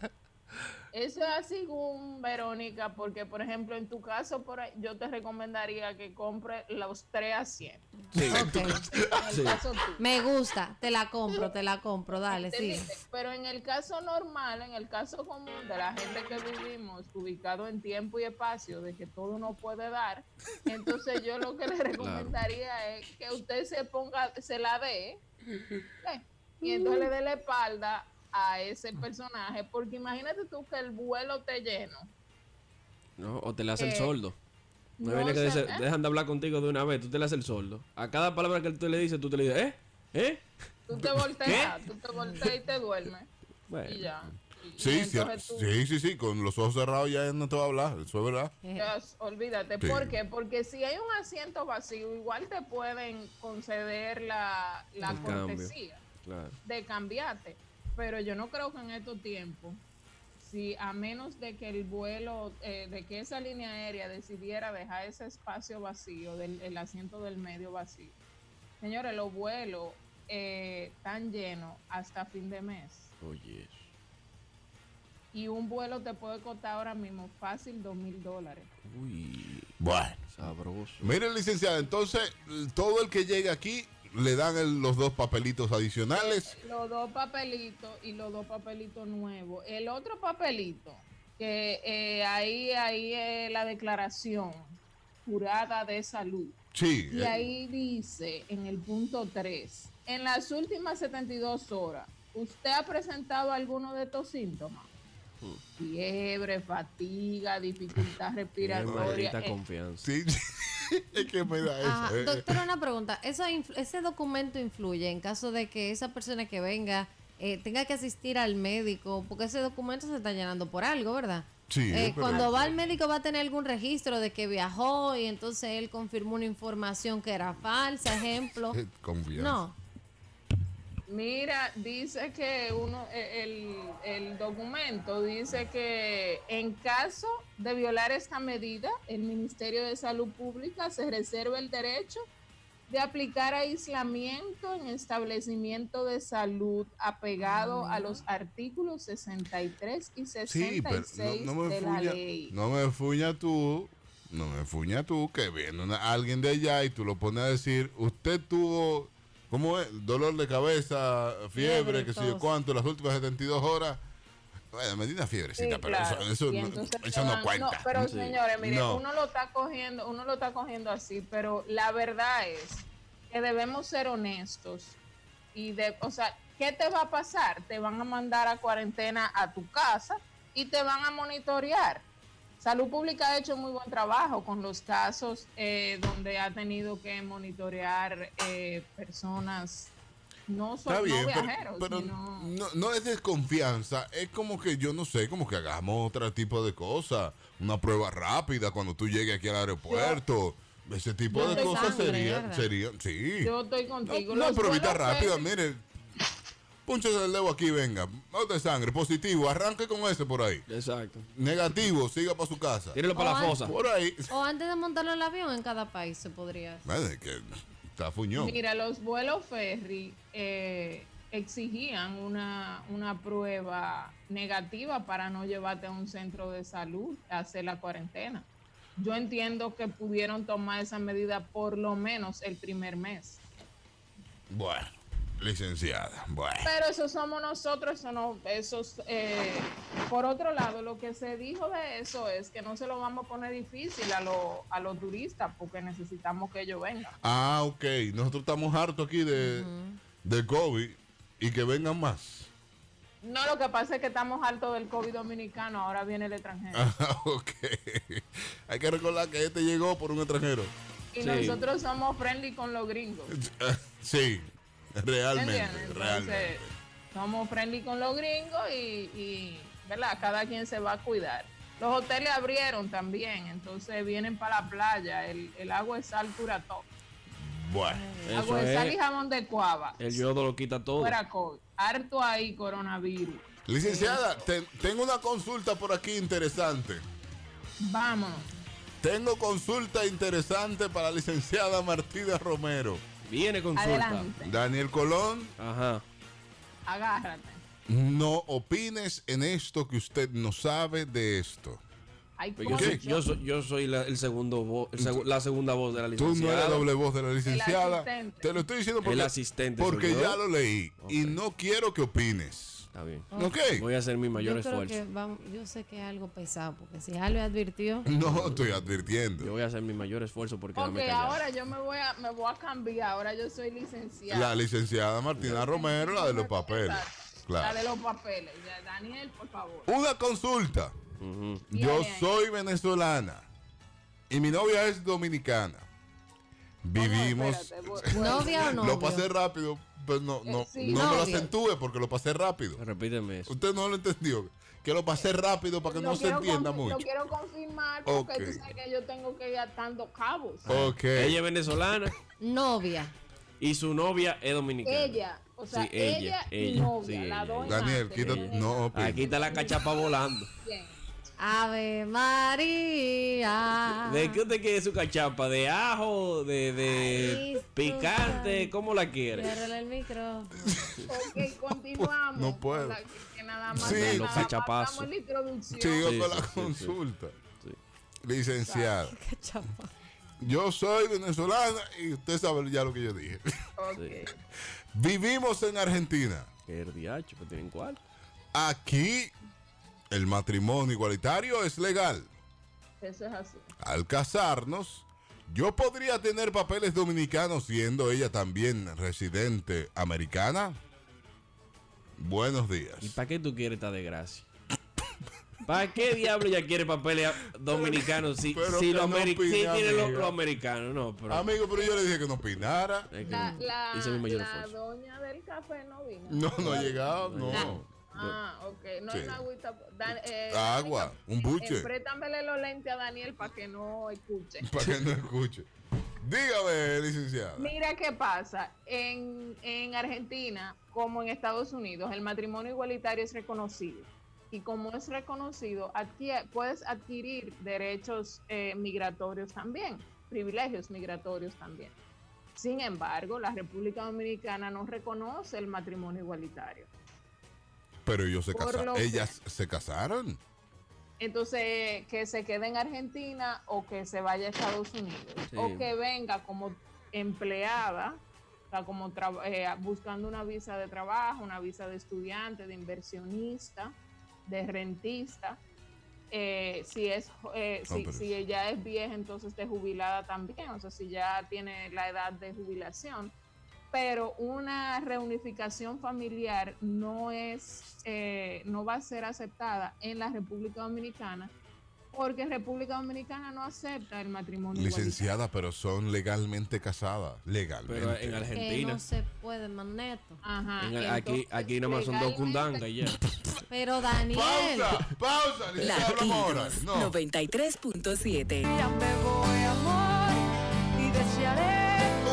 Eso es así, según Verónica, porque por ejemplo en tu caso por ahí, yo te recomendaría que compre los tres asientos. Sí. Ok. En el Sí. caso tuyo. Me gusta, te la compro, te la compro, dale, sí. Pero en el caso normal, en el caso común de la gente que vivimos, ubicado en tiempo y espacio, de que todo no puede dar, entonces yo lo que le recomendaría es que usted se ponga, se la dé, ¿eh? y entonces le dé la espalda a ese personaje, porque imagínate tú que el vuelo te lleno. ¿no? O te le hace el Eh, soldo. No, no viene que dice, ¿eh? dejan de hablar contigo de una vez, tú te le haces el soldo. A cada palabra que tú le dices, tú te le dices, ¿eh? ¿Eh? Tú te volteas, tú te volteas y te duermes. Bueno. Y ya. Sí, Y tú- sí, sí, sí, con los ojos cerrados ya no te va a hablar, eso es verdad. Dios, olvídate. Sí. ¿Por qué? Porque si hay un asiento vacío, igual te pueden conceder la, la cortesía Claro. de cambiarte. Pero yo no creo que en estos tiempos, si a menos de que el vuelo, eh, de que esa línea aérea decidiera dejar ese espacio vacío, del, el asiento del medio vacío. Señores, los vuelos eh, están llenos hasta fin de mes. Oye. Y un vuelo te puede costar ahora mismo fácil dos mil dólares. Uy. Bueno. Sabroso. Mire, licenciada, entonces todo el que llegue aquí le dan el- los dos papelitos adicionales. Los dos papelitos y los dos papelitos nuevos. El otro papelito, que eh, ahí, ahí es la declaración jurada de salud. Sí. Y eh, ahí dice en el punto 3, en las últimas 72 horas, ¿usted ha presentado alguno de estos síntomas? Fiebre, fatiga, dificultad [laughs] respiratoria. eh, confianza. Sí, [laughs] es que me da eso. Ah, eh, doctora, una pregunta. ¿Eso ¿Ese documento influye en caso de que esa persona que venga eh, tenga que asistir al médico? Porque ese documento se está llenando por algo, ¿verdad? Sí, Eh, cuando va al médico va a tener algún registro de que viajó y entonces él confirmó una información que era falsa, ejemplo. [laughs] Confianza. No. Mira, dice que uno, eh, el, el documento dice que en caso de violar esta medida, el Ministerio de Salud Pública se reserva el derecho de aplicar aislamiento en establecimiento de salud apegado a los artículos 63 y 66 Sí, pero no, no me de la ley. no me fuña tú, no me fuña tú que viene una- alguien de allá y tú lo pones a decir, usted tuvo, ¿cómo es? Dolor de cabeza, fiebre, Fiebre, que sé yo cuánto, las últimas 72 horas. Bueno, me di una fiebrecita, Sí, pero claro. eso, no, eso te no cuenta. pero Sí. señores, mire, No. uno lo está cogiendo, uno lo está cogiendo así, pero la verdad es que debemos ser honestos y de, o sea, ¿qué te va a pasar? Te van a mandar a cuarentena a tu casa y te van a monitorear. Salud Pública ha hecho muy buen trabajo con los casos eh, donde ha tenido que monitorear eh, personas no solo bien, pero, viajeros, pero sino no, no es desconfianza, es como que yo no sé, como que hagamos otro tipo de cosas, una prueba rápida cuando tú llegues aquí al aeropuerto, ese tipo de cosas sangre, sería, ¿verdad? sería, sí. yo estoy contigo. Una Los pruebita vuelos rápida, mire, púnchese el dedo aquí, venga, no de sangre, positivo, arranque con ese por ahí. Exacto. Negativo, siga para su casa. Tírelo para la fosa. Por ahí. O antes de montarlo en el avión en cada país se podría. hacer. Es que está fuñón. Mira, los vuelos ferry eh, exigían una, una prueba negativa para no llevarte a un centro de salud a hacer la cuarentena. Yo entiendo que pudieron tomar esa medida por lo menos el primer mes. Bueno, licenciada, bueno. Pero eso somos nosotros, eso no, esos, eh, por otro lado, lo que se dijo de eso es que no se lo vamos a poner difícil a, lo- a los turistas porque necesitamos que ellos vengan. Ah, ok, nosotros estamos hartos aquí de, de COVID y que vengan más. No, lo que pasa es que estamos hartos del COVID dominicano, ahora viene el extranjero. [laughs] Ah, ok. Hay que recordar que este llegó por un extranjero. Y Sí. nosotros somos friendly con los gringos. [laughs] Sí, [laughs] realmente, ¿Entiendes? Entonces, realmente. somos friendly con los gringos y, y, ¿verdad? Cada quien se va a cuidar. Los hoteles abrieron también, entonces vienen para la playa. El, el agua es sal cura todo. Bueno, Agua de sal y es. jabón de cuava. El yodo lo quita todo. Fuera COVID. Harto ahí coronavirus. Licenciada, te- tengo una consulta por aquí interesante. Vámonos. Tengo consulta interesante para la licenciada Martina Romero. Viene consulta. Adelante. Daniel Colón. Ajá. Agárrate. No opines en esto que usted no sabe de esto. Ay, Pues Yo soy, yo soy, yo soy la, el segundo vo- el segu- la segunda voz de la Tú licenciada. no eres doble voz de la licenciada. Te lo estoy diciendo porque, El asistente porque ya lo leí y no quiero que opines. Está bien. Ok. Voy a hacer mi mayor yo creo esfuerzo. que vamos, yo sé que es algo pesado, porque si ya lo advirtió. [laughs] No estoy advirtiendo. Yo voy a hacer mi mayor esfuerzo porque Ok, ahora yo me voy a me voy a cambiar. Ahora yo soy licenciada. La licenciada Martina Romero, la de los papeles. La Claro. de los papeles. Daniel, por favor. Una consulta. Yo soy venezolana y mi novia es dominicana. Vivimos. espérate, voy- [laughs] voy- ¿Novia o novio? Lo pasé rápido Pero no, no, sí, no me lo acentúe porque lo pasé rápido. Repíteme eso. Usted no lo entendió. Que lo pasé rápido para que Lo no se entienda mucho. Lo quiero confirmar porque tú sabes que yo tengo que ir atando cabos. Ok. Ella es venezolana Novia. y su novia es dominicana. Ella, o sea, Sí, ella, ella, y ella, novia, sí, las ella. Daniel, quita. No. Aquí está la cachapa volando. Bien. Ave María. ¿De qué usted quiere su cachapa? ¿De ajo? ¿De, de Ay, picante? tú ¿Cómo la quiere? Ciérrale el micro. Ok, continuamos. No puedo. la- que nada más, Sí, los nada más cachapazos. damos la introducción. Sigo Sí, con sí, la sí, consulta. Sí. Licenciada, yo soy venezolana y usted sabe ya lo que yo dije. Ok. Vivimos en Argentina. ¿Qué es diacho? ¿Que tienen cuál? Aquí el matrimonio igualitario es legal. Eso es así. Al casarnos, yo podría tener papeles dominicanos siendo ella también residente americana. Buenos días. ¿Y para qué tú quieres esta desgracia? [coughs] ¿Para qué diablo ella quiere papeles dominicanos si, Pero si que lo no ameri- opine, si tiene lo, amiga. lo americano? No, pero. Amigo, pero yo le dije que no opinara. es que La, la, hice mi mayor la esfuerzo. doña del café no vino. No, no ha llegado, no. Ah, ok. No Sí. una agüita. Dan- eh, Agua, un buche. eh, Préstamele los lentes a Daniel para que no escuche. [laughs] Para que no escuche. Dígame, licenciada. Mira qué pasa. En, en Argentina, como en Estados Unidos, el matrimonio igualitario es reconocido. Y como es reconocido, adquiere- puedes adquirir derechos eh, migratorios también, privilegios migratorios también. Sin embargo, la República Dominicana no reconoce el matrimonio igualitario. Pero ellos se casaron. que- Ellas se casaron. Entonces, que se quede en Argentina o que se vaya a Estados Unidos. Sí. O que venga como empleada, o sea, como eh, buscando una visa de trabajo, una visa de estudiante, de inversionista, de rentista. Eh, si es eh, No, si, si ella es vieja, entonces de jubilada también, o sea, si ya tiene la edad de jubilación. Pero una reunificación familiar no es, eh, no va a ser aceptada en la República Dominicana porque República Dominicana no acepta el matrimonio Licenciada, pero son legalmente casadas. Pero Legalmente. en Que Argentina. no se puede, maneto. Ajá, en aquí, aquí nomás son dos y ya. [laughs] Pero Daniel. Pausa, pausa, licenciada, ahora. No. 93.7.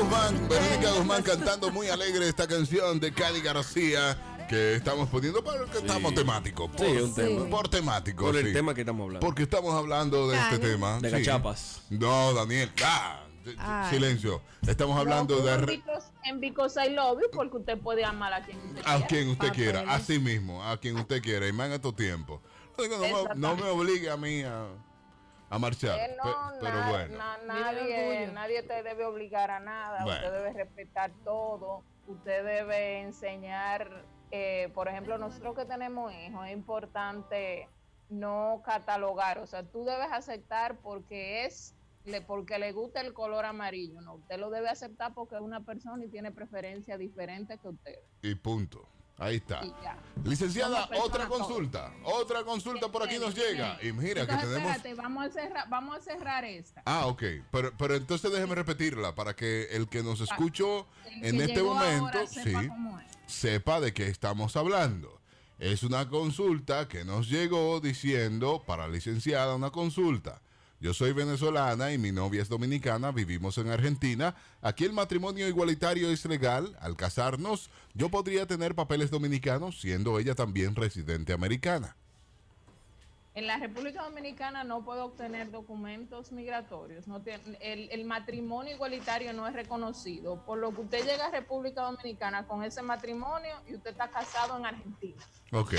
Guzmán, Verónica Guzmán cantando muy alegre esta canción de Cali García que estamos poniendo para que estamos temáticos. Por, Sí, un tema. por temático. Por el sí. tema que estamos hablando. Porque estamos hablando de este tema. De sí. cachapas. No, Daniel. Ah, Ay. silencio. Estamos hablando No, de en Because- en Because I Love You, porque usted puede amar a quien usted a quiera. quien usted quiera, Papeles. así mismo, a quien usted quiera, y más en estos tiempos. No, me- no, me Exactamente. obligue a mí a, a marchar. Eh, no, pero na- bueno. na- nadie, nadie te debe obligar a nada, Bueno. usted debe respetar todo, usted debe enseñar, eh, por ejemplo, nosotros que tenemos hijos, es importante no catalogar, o sea, tú debes aceptar porque es, le, porque le gusta el color amarillo, no, usted lo debe aceptar porque es una persona y tiene preferencia diferente que usted. Y punto. Ahí está. Licenciada, otra todos. consulta. Otra consulta por aquí nos llega. Y mira que tenemos. espérate, vamos a cerrar, vamos a cerrar esta. Ah, ok. Pero, pero entonces déjeme repetirla para que el que nos escuchó en que este momento sepa sí, sepa de qué estamos hablando. Es una consulta que nos llegó diciendo para la licenciada una consulta. Yo soy venezolana y mi novia es dominicana, vivimos en Argentina. Aquí el matrimonio igualitario es legal. Al casarnos, yo podría tener papeles dominicanos siendo ella también residente americana. En la República Dominicana no puede obtener documentos migratorios. No el matrimonio igualitario no es reconocido. Por lo que usted llega a República Dominicana con ese matrimonio y usted está casado en Argentina. Ok.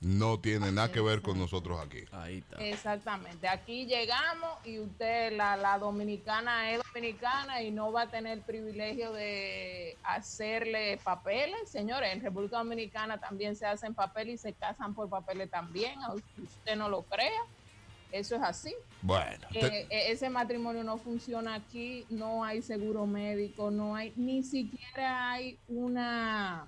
No tiene nada que ver con nosotros aquí. Ahí está. Exactamente. Aquí llegamos y usted, la, la dominicana es dominicana y no va a tener el privilegio de hacerle papeles. Señores, en República Dominicana también se hacen papeles y se casan por papeles también, aunque usted no lo crea. Eso es así. Bueno. Eh, eh, ese matrimonio no funciona aquí, no hay seguro médico, no hay, ni siquiera hay una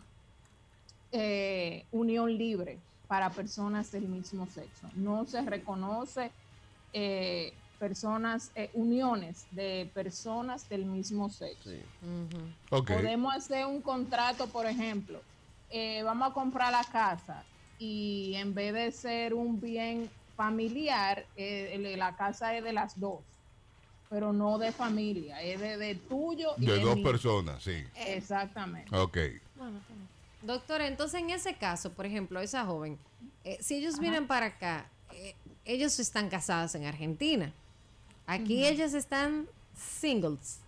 eh, unión libre para personas del mismo sexo. No se reconoce eh, personas, eh, uniones de personas del mismo sexo. Podemos hacer un contrato, por ejemplo, eh, vamos a comprar la casa y en vez de ser un bien familiar, eh, la casa es de las dos, pero no de familia, es de, de tuyo y De dos mío. personas, sí. Exactamente. Ok. Bueno. Doctora, entonces en ese caso, por ejemplo, esa joven, eh, si ellos vienen para acá, eh, ellos están casadas en Argentina. Aquí ellas están singles.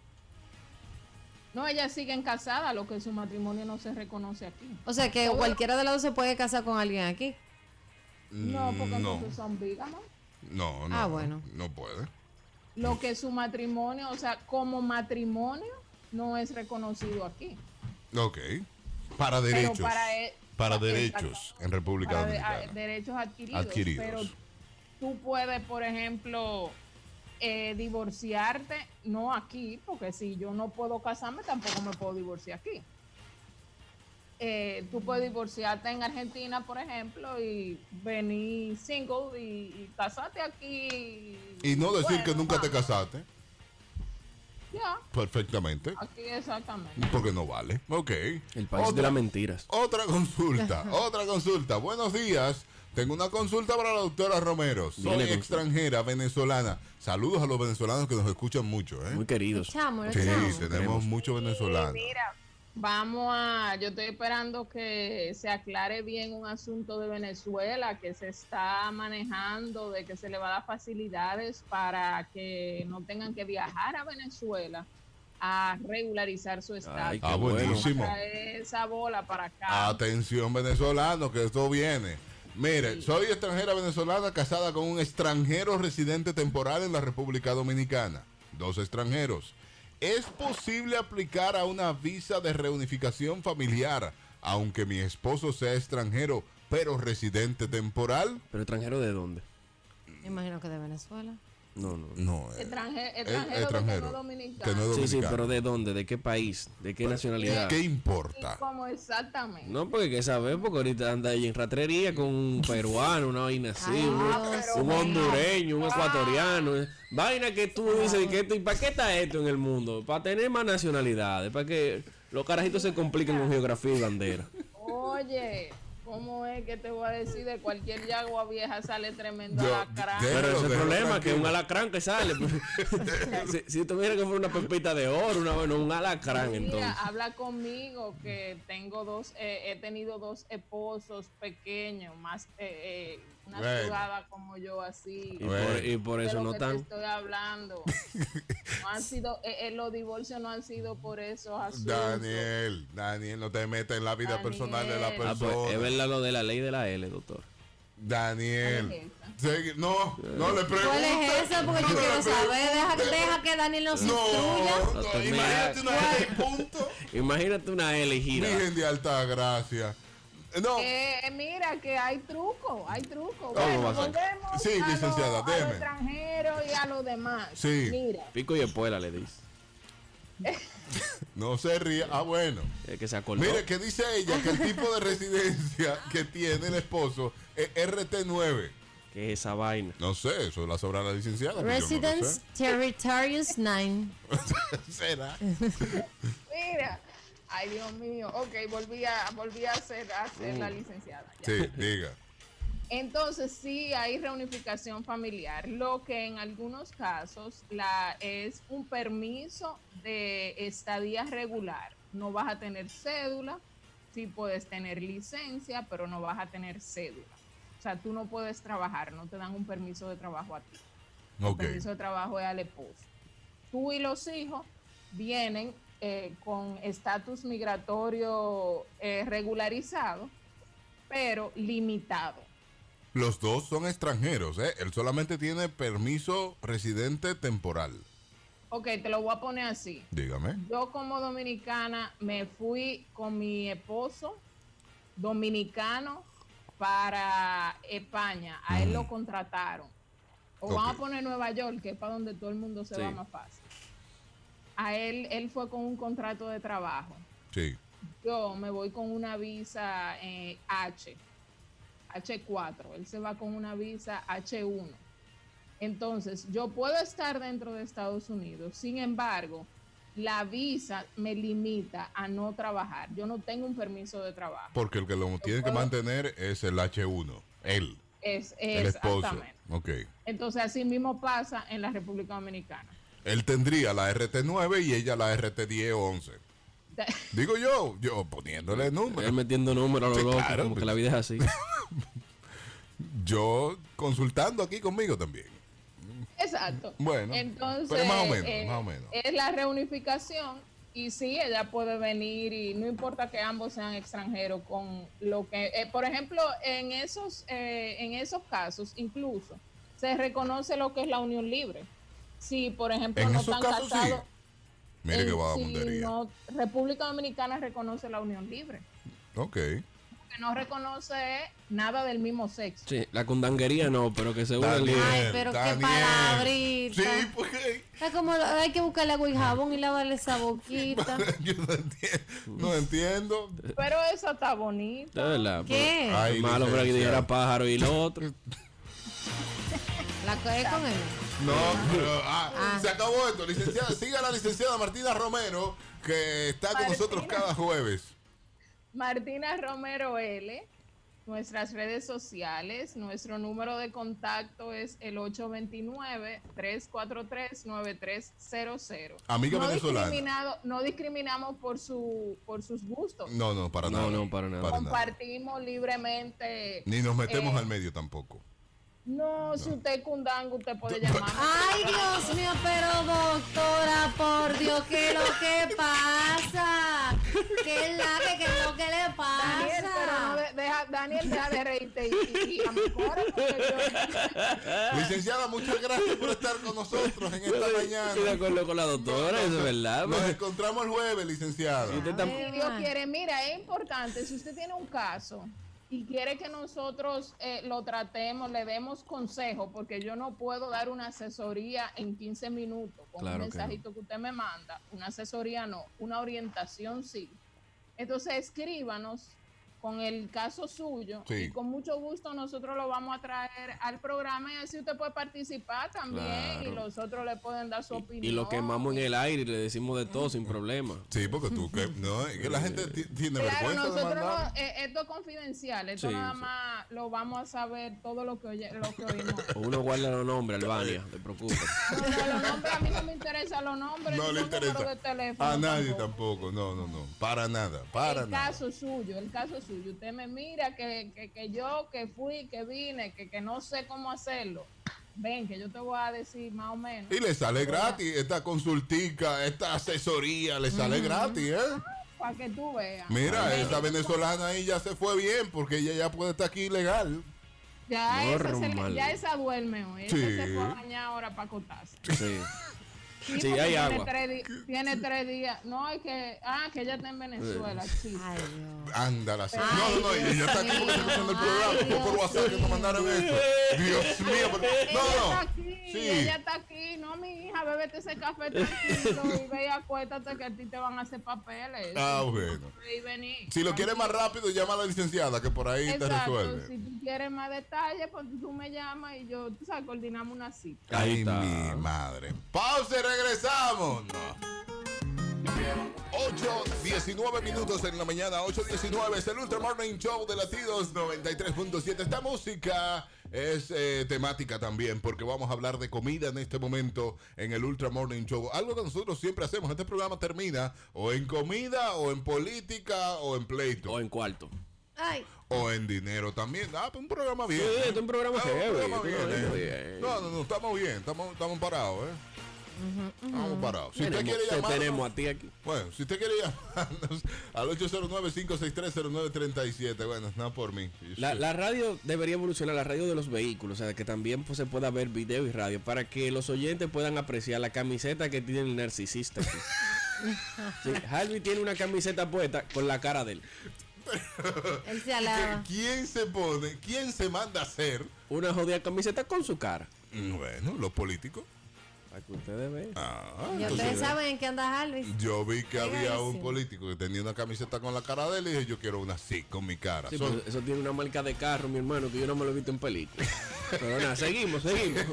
No, ellas siguen casadas, lo que su matrimonio no se reconoce aquí. O sea que Todo- cualquiera de los dos se puede casar con alguien aquí. No, porque no, entonces son vígamas. no, no. Ah, bueno. No puede. Lo que su matrimonio, o sea, como matrimonio, no es reconocido aquí. Ok. Para derechos. para e- Para derechos en República para Dominicana. a- derechos adquiridos, Adquiridos. Pero tú puedes, por ejemplo, eh, divorciarte, no aquí, porque si yo no puedo casarme, tampoco me puedo divorciar aquí. Eh, tú puedes divorciarte en Argentina, por ejemplo, y venir single y, y casarte aquí. Y no decir Bueno, que nunca te casaste. Ya, Perfectamente. aquí exactamente. Porque no vale. Ok. El país de las mentiras. Otra consulta, [laughs] otra consulta. Buenos días. Tengo una consulta para la doctora Romero. Soy extranjera, venezolana. Saludos a los venezolanos que nos escuchan mucho. ¿eh? Muy queridos. Sí, tenemos muchos venezolanos. Mira, vamos a, yo estoy esperando que se aclare bien un asunto de Venezuela que se está manejando, de que se le va a dar facilidades para que no tengan que viajar a Venezuela a regularizar su estatus. Qué Ah, buenísimo. Esa bola para acá. Atención venezolano, que esto viene. Mire, soy extranjera venezolana casada con un extranjero residente temporal en la República Dominicana. Dos extranjeros. ¿Es posible aplicar a una visa de reunificación familiar, aunque mi esposo sea extranjero, pero residente temporal? ¿Pero extranjero de dónde? Me imagino que de Venezuela. No, no. No, eh, Extranje- eh, extranjero, de que extranjero. no es dominicano. que no es Sí, sí, dominicano. pero ¿de dónde? ¿De qué país? ¿De qué nacionalidad? ¿Qué importa? Como exactamente. No, porque hay que saber, porque ahorita anda ahí en ratrería con un [laughs] peruano, una vaina así, Ay, un, hondureño, un ecuatoriano. eh. Vaina que tú dices, que esto, ¿y para qué está esto en el mundo? Para tener más nacionalidades, para que los carajitos se compliquen con geografía y bandera. Oye, ¿cómo es que te voy a decir? De cualquier yagua vieja sale tremendo Yo- alacrán. Pero ese es el problema, que tranquilo. un alacrán que sale. pues. [laughs] si, si tú miras que fue una pepita de oro, una, bueno, un alacrán entonces. Mira, habla conmigo que tengo dos, eh, he tenido dos esposos pequeños, más eh, eh, una Bueno. sudada como yo así. Y por, y por de eso lo no que te tan. estoy hablando. [laughs] No han sido, eh, eh, los divorcios no han sido por asuntos. Daniel, Daniel, no te metas en la vida Daniel. personal de la Ah, Ah, pues, persona. es verdad lo de la ley de la L, doctor. Daniel. No, no le preguntes. ¿Cuál es esa? Porque yo No le quiero saber. Deja, que Daniel nos No, instruya. no, imagínate una L, punto. Imagínate una L gira. Virgen de alta gracia. No, Eh, mira que hay truco, hay truco. ¿Cómo Bueno, a volvemos Sí, a lo- licenciada, a lo deme. extranjero y a lo demás. Sí. Mira, Pico y espuela le dice. [laughs] no se ría. Ah, bueno. Es que se acordó. Mire, que dice ella que el tipo de residencia que tiene el esposo es RT9. ¿Qué es esa vaina? No sé, eso la sabrá la licenciada. yo no Residence Territorius 9. sé. [laughs] ¿Será? mira. Ay, Dios mío. Ok, volví a, volví a ser, a ser la Mm. licenciada. ya. Sí, diga. Entonces sí hay reunificación familiar, lo que en algunos casos la, es un permiso de estadía regular. No vas a tener cédula, sí puedes tener licencia, pero no vas a tener cédula. O sea, tú no puedes trabajar, no te dan un permiso de trabajo a ti. El Ok. permiso de trabajo es al esposo. Tú y los hijos vienen eh, con estatus migratorio eh, regularizado, pero limitado. Los dos son extranjeros, ¿eh? Él solamente tiene permiso residente temporal. Ok, te lo voy a poner así. Dígame. Yo como dominicana me fui con mi esposo dominicano para España. A él lo contrataron. O vamos a poner Nueva York, que es para donde todo el mundo se Sí. va más fácil. A él, él fue con un contrato de trabajo. Sí. Yo me voy con una visa eh, H, H4. Él se va con una visa H1. Entonces, yo puedo estar dentro de Estados Unidos, sin embargo, la visa me limita a no trabajar. Yo no tengo un permiso de trabajo. Porque el que lo tiene que mantener es el H1. Él. Es, El esposo. exactamente. Ok. Entonces, así mismo pasa en la República Dominicana. Él tendría la RT9 y ella la RT10 o 11. Digo yo, yo poniéndole números. Él metiendo números a lo Sí, loco, claro, como que pues. la vida es así. [laughs] Yo consultando aquí conmigo también. Exacto. Bueno, Entonces, pero más o menos, eh, más o menos. es la reunificación y sí, ella puede venir y no importa que ambos sean extranjeros con lo que, eh, por ejemplo, en esos, eh, en esos casos incluso se reconoce lo que es la unión libre. Si, por ejemplo, En no están casos sí. casados, Mire en- que va a si no- República Dominicana reconoce la unión libre. Ok. Que no reconoce nada del mismo sexo. Sí, la cundanguería no, pero que se une el. Ay, pero qué palabrita. Sí, porque Es como hay que buscarle agua y jabón y lavarle esa boquita. [laughs] yo no entiendo. No entiendo. Pero eso está bonito. De verdad. ¿Qué? pero- Ay, malo para que dijera pájaro y lo otro. [laughs] Con él. No, pero ah, Ah. se acabó esto. Licenciada, siga la licenciada Martina Romero, que está con nosotros cada jueves. Martina Romero L. Nuestras redes sociales, nuestro número de contacto es el 829-343-9300. Amiga no venezolana. discriminado- no discriminamos por, su, por sus gustos. No, no, para No, nada. no, para nada. nada. Compartimos libremente. Ni nos metemos eh, al medio tampoco. No, si usted es cundango, usted puede llamar. Ay, Dios mío, pero doctora, por Dios, ¿qué es lo que pasa? ¿Qué es la que, qué es lo que le Daniel, pero no pasa? de- deja, Daniel, deja de reírte y, y, y a mi coro, porque yo- [laughs] Licenciada, muchas gracias por estar con nosotros en esta mañana. Estoy de acuerdo con la doctora, eso es verdad. Nos pues. encontramos el jueves, licenciada. Si Dios quiere, mira, es importante, si usted tiene un caso y quiere que nosotros eh, lo tratemos, le demos consejo, porque yo no puedo dar una asesoría en 15 minutos con Claro un que mensajito que, usted me manda, una asesoría no, una orientación sí. Entonces escríbanos con el caso suyo Sí. y con mucho gusto nosotros lo vamos a traer al programa y así usted puede participar también Claro. y los otros le pueden dar su opinión. Y lo quemamos en el aire y le decimos de todo sin problema. Sí, porque tú, que, no, es que la gente ti- tiene Claro, vergüenza nosotros eh, esto es confidencial, esto Sí, nada sí. más lo vamos a saber todo lo que oye, lo que oímos. O [laughs] uno guarda los nombres, Albania, te preocupes. No, no, los nombres, a mí no me interesan los nombres, No ni le los números interesa. de teléfono A nadie tampoco. tampoco. No, no, no. Para nada. Para el nada. caso suyo, el caso suyo. Usted me mira que, que, que yo que fui, que vine, que, que no sé cómo hacerlo. Ven, que yo te voy a decir más o menos. Y le sale gratis esta consultica, esta asesoría, le sale gratis, ¿eh? Para que tú veas. Mira, esa venezolana ahí ya se fue bien porque ella ya puede estar aquí ilegal. ya, esa, se ya esa duerme hoy. Sí. Esa se fue a bañar ahora para acotarse. Sí. Sí, hay tiene agua. Tres tiene tres días. No, hay que. Ah, que ella está en Venezuela, sí. Ay, Dios. Ándala, sí. Ay, No, no, no, y ella está aquí porque está escuchando el programa. Por WhatsApp que nos mandaron esto. Dios mío, pero. Ella está No, no. aquí, Sí. ella está aquí. No, mi hija, bébete ese café tranquilo y ve y acuéstate que a ti te van a hacer papeles. Ah, bueno. Y venir. Si lo quieres más rápido, llama a la licenciada que por ahí te Exacto, resuelve. si tú quieres más detalles, pues tú me llamas y yo, tú sabes, coordinamos una cita. Ahí Ay, está. mi madre. Pausa regresamos. No. 8, 19 minutos en la mañana, 8.19 es el Ultra Morning Show de Latidos 93.7. Esta música es eh, temática también porque vamos a hablar de comida en este momento en el Ultra Morning Show. Algo que nosotros siempre hacemos. Este programa termina o en comida o en política o en pleito O en cuarto. Ay, o en dinero también. Ah, pues un programa bien. Sí, este es un programa Ah, programa este bien, programa eh. bien. No, no, no, estamos bien, estamos, estamos parados, ¿eh? Estamos parados. Si usted Tenemos, quiere te llamar, tenemos a ti aquí. bueno, si usted quiere llamarnos [laughs] al 809-5630937, bueno, no por mí. La, la radio debería evolucionar, la radio de los vehículos, o sea, que también pues, se pueda ver video y radio, para que los oyentes puedan apreciar la camiseta que tiene el narcisista. aquí. [laughs] Sí, Harvey tiene una camiseta puesta con la cara de él. [laughs] él se alaba. ¿Quién se pone, quién se manda a hacer? Una jodida camiseta con su cara. Bueno, los políticos. Para que ustedes vean. Ah, Y entonces, ustedes saben en qué anda Alvis. Yo vi que había un político que tenía una camiseta con la cara de él y dije, yo quiero una así, con mi cara. Sí, Son- pero eso tiene una marca de carro, mi hermano, que yo no me lo he visto en película. [laughs] Pero nada, seguimos, seguimos.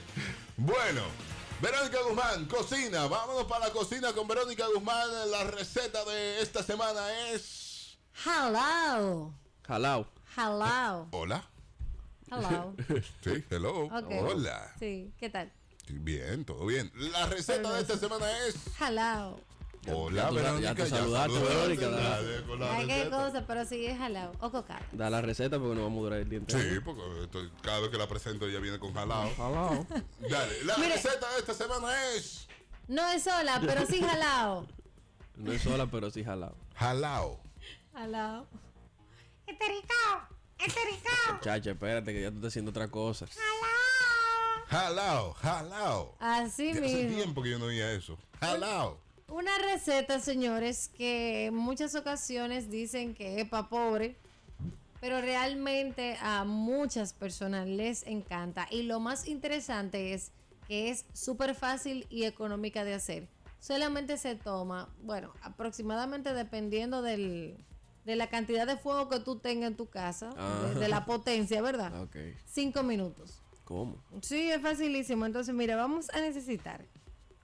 [laughs] Bueno, Verónica Guzmán, cocina. Vámonos para la cocina con Verónica Guzmán. La receta de esta semana es... Hello. Jalao. Hello. Hola. Hello. [laughs] Sí, hello. Hola. Sí, ¿qué tal? Bien, todo bien. La receta de esta semana es... Hello. Hola, ya Verónica. ya te saludaste, Verónica, dale. con la Ay, qué receta. cosa, pero sí es hello. O cocada. Da la receta porque no vamos a durar el día entero. Sí, porque estoy- cada vez que la presento ella viene con jalao. Jalao. [laughs] Dale, la Mire. receta de esta semana es... No es sola, pero sí jalao. [laughs] No es sola, pero sí jalao. Jalao. Jalao. Este rico. Este. Chacha, espérate que ya tú estás haciendo otra cosa. Jalao, jalao. Así Ya hace mismo. tiempo que yo no oía eso. Jalao. Una receta, señores, que en muchas ocasiones dicen que es para pobre, pero realmente a muchas personas les encanta. Y lo más interesante es que es súper fácil y económica de hacer. Solamente se toma, bueno, aproximadamente dependiendo del, de la cantidad de fuego que tú tengas en tu casa, Ah. de, de la potencia, ¿verdad? Ok. Cinco minutos. ¿Cómo? Sí, es facilísimo. Entonces, mira, vamos a necesitar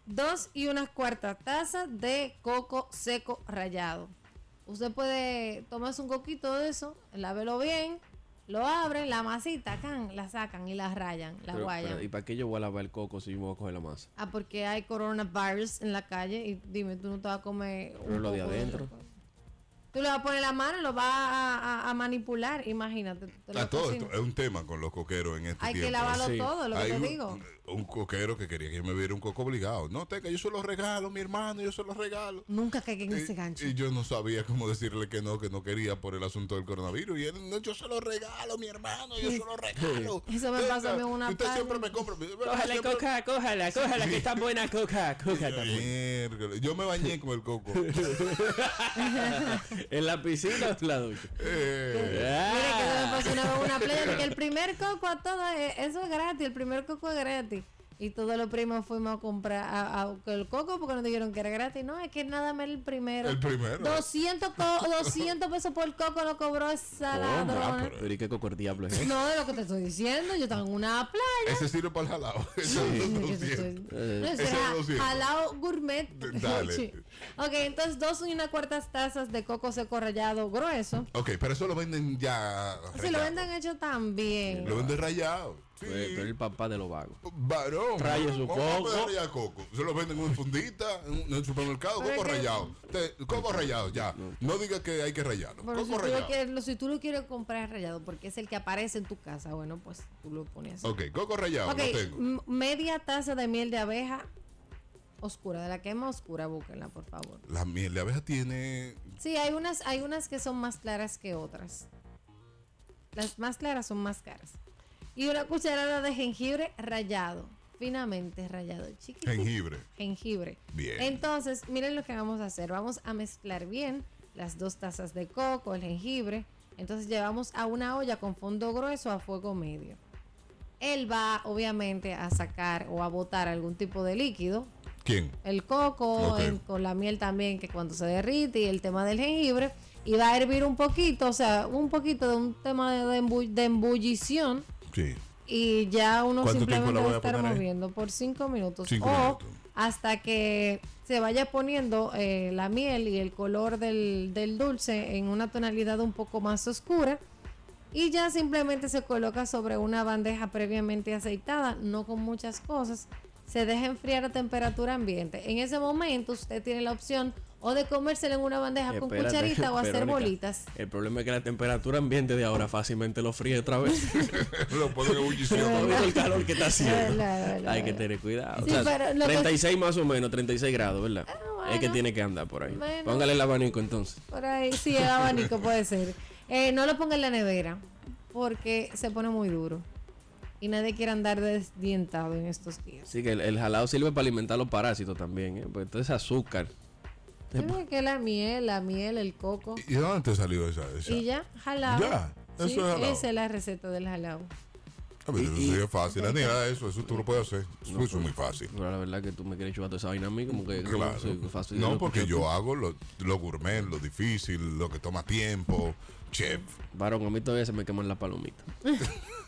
dos y unas cuartas tazas de coco seco rallado. Usted puede tomarse un coquito de eso, lávelo bien, lo abren, la masita, can, la sacan y la rayan, la Pero- guayan. pero, ¿Y para qué yo voy a lavar el coco si yo me voy a coger la masa? Ah, porque hay coronavirus en la calle y dime, tú no te vas a comer Pero un lo de adentro. Tú le vas a poner la mano, lo vas a, a- a manipular, imagínate. te lo A todo cocinas. esto es un tema con los coqueros en este Hay que tiempo. lavarlo Sí. todo, lo que Hay te un, digo. Un coquero que quería que yo me viera un coco obligado. No, Teca, yo se lo regalo, mi hermano, yo se lo regalo. Nunca caigan en ese gancho. y yo no sabía cómo decirle que no, que no quería por el asunto del coronavirus. Y él, no, yo se lo regalo, mi hermano, yo se lo regalo. [laughs] Eso me Teca, pasó a mí en una Usted siempre me compra. Cójala, siempre- coca, cójala, cójala, que está buena coca, [laughs] coca. Miércoles, Yo me bañé con el coco. [laughs] ¿En la piscina o en la ducha? Eh, Mire que eso me pasó una vez en una playa porque el primer coco a todo es- eso es gratis, el primer coco es gratis. Y todos los primos fuimos a comprar a, a- el coco porque nos dijeron que era gratis. No, es que nada más el primero. El primero. 200, co- 200 pesos por coco lo cobró esa Ah, ladrona. pero ¿y qué coco el diablo es? eh? No, de lo que te estoy diciendo, yo estaba en una playa. ese sirve para el jalado. Ese No, es yo te 200. estoy- no, Ese ese es era 200. jalao gourmet. Dale. Sí. Ok, entonces dos y una cuartas tazas de coco seco rallado grueso. Ok, pero eso lo venden ya. Si lo venden hecho también. Lo venden rayado. Sí. Pero el papá de los vagos. Varón. Raye su ¿cómo va a coco. coco? Se lo venden en una fundita, en, el supermercado, coco rayado. Te- coco rayado, ya. No diga que hay que rayarlo. Pero si coco tú, lo rayado. quieres, lo- si tú lo quieres comprar rayado porque es el que aparece en tu casa, bueno, pues tú lo pones así. Ok, coco rayado, Ok, lo tengo. media taza de miel de abeja oscura, de la que es más oscura, búsquenla, por favor. La miel de abeja tiene. Sí, hay unas, hay unas que son más claras que otras. Las más claras son más caras. Y una cucharada de jengibre rallado, finamente rallado, chiquitito. Jengibre. jengibre. Bien. Entonces, miren lo que vamos a hacer. Vamos a mezclar bien las dos tazas de coco, el jengibre. Entonces llevamos a una olla con fondo grueso a fuego medio. Él va obviamente a sacar o a botar algún tipo de líquido. ¿Quién? El coco con la miel también que cuando se derrite y el tema del jengibre. Y va a hervir un poquito, o sea, un poquito de un tema de, de embu- de embullición. Sí. Y ya uno ¿Cuánto tiempo simplemente va a a estar ahí? moviendo por cinco minutos. Cinco o minutos. hasta que se vaya poniendo eh, la miel y el color del, del dulce en una tonalidad un poco más oscura. Y ya simplemente se coloca sobre una bandeja previamente aceitada, no con muchas cosas. Se deja enfriar a temperatura ambiente. En ese momento usted tiene la opción o de comérselo en una bandeja con Espérate, cucharita o hacer Verónica, bolitas. El problema es que la temperatura ambiente de ahora fácilmente lo fríe otra vez. [laughs] lo ponen en ebullición. ¿No viste el calor que está haciendo? Verdad, verdad, Hay que tener cuidado. Sí, O sea, pero lo que- 36 más o menos, 36 grados, ¿verdad? Es que tiene que andar por ahí. Bueno. Póngale el abanico entonces. Por ahí, sí, el abanico puede ser. Eh, no lo ponga en la nevera porque se pone muy duro. Y nadie quiere andar desdientado en estos días. Sí, que el, el jalado sirve para alimentar los parásitos también. ¿eh? Pues entonces azúcar. Yo que la miel, la miel, el coco. ¿Y de dónde te salió esa? esa? Y ya, jalado. Ya, eso Sí, es jalao. Esa es la receta del jalado. A ver, eso sí es fácil, ni nada de eso, eso tú lo puedes hacer. Eso es muy fácil. Pero la verdad que tú me quieres chuvar toda esa vaina a mí, como que. Claro. que fácil. No, porque yo tú. hago lo, lo gourmet, lo difícil, lo que toma tiempo. Chef. Varón, a mí todavía se me queman las palomitas. [laughs]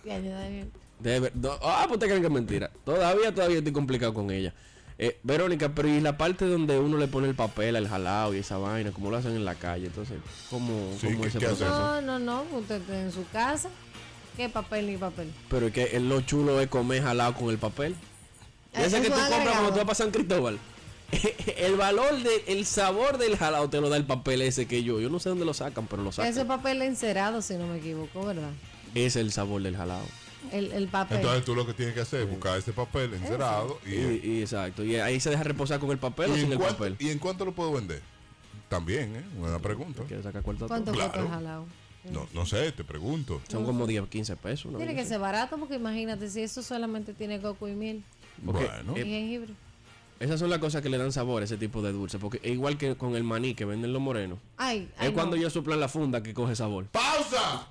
Ya, ya, Daniel. De ver- no, ah, pues te creen que es mentira. Todavía, todavía estoy complicado con ella. Eh, Verónica, pero y la parte donde uno le pone el papel, el jalado y esa vaina, como lo hacen en la calle, entonces, ¿cómo, Sí, cómo ¿qué- ese qué proceso? No, no, no. Usted está en su casa. ¿Qué papel ni papel? Pero es que el- lo chulo es comer jalado con el papel. Eh, Ese que eso tú compras cuando tú vas para San Cristóbal. [laughs] el valor, de, el sabor del jalado te lo da el papel ese que yo. Yo no sé dónde lo sacan, pero lo sacan. Ese papel encerado, si no me equivoco, ¿verdad? Ese es el sabor del jalado. El, el papel. Entonces tú lo que tienes que hacer es buscar ese papel encerado y, Y, y exacto. Y ahí se deja reposar con el papel o ¿Y sin en, el cuánto, papel. ¿Y en cuánto lo puedo vender? También, ¿eh? Buena pregunta. ¿Quieres sacar? ¿Cuánto Claro. jalado? No, no sé, te pregunto. Son como 10, 15 pesos. ¿no? Tiene que ser barato porque imagínate si eso solamente tiene coco y miel Porque, Bueno. y eh, jengibre. esas son las cosas que le dan sabor a ese tipo de dulce. Porque es igual que con el maní que venden los morenos. Ay, Es ay, cuando no. ellos soplan la funda que coge sabor. ¡Pausa!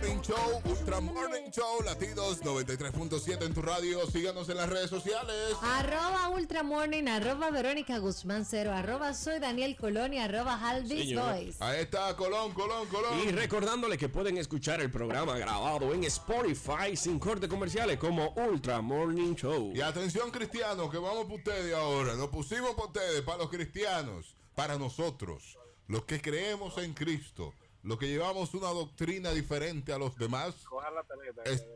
Morning Show, Ultra Morning Show, latidos 93.7 en tu radio. Síganos en las redes sociales. Arroba Ultra Morning, arroba Verónica Guzmán Cero, arroba Soy Daniel Colón y arroba Halvis. Boys. Ahí está, Colón, Colón, Colón. Y recordándole que pueden escuchar el programa grabado en Spotify sin corte comerciales como Ultra Morning Show. Y atención cristianos, que vamos por ustedes ahora. Nos pusimos por ustedes, para los cristianos, para nosotros, los que creemos en Cristo, los que llevamos una doctrina diferente a los demás. Coja la tarjeta. Es-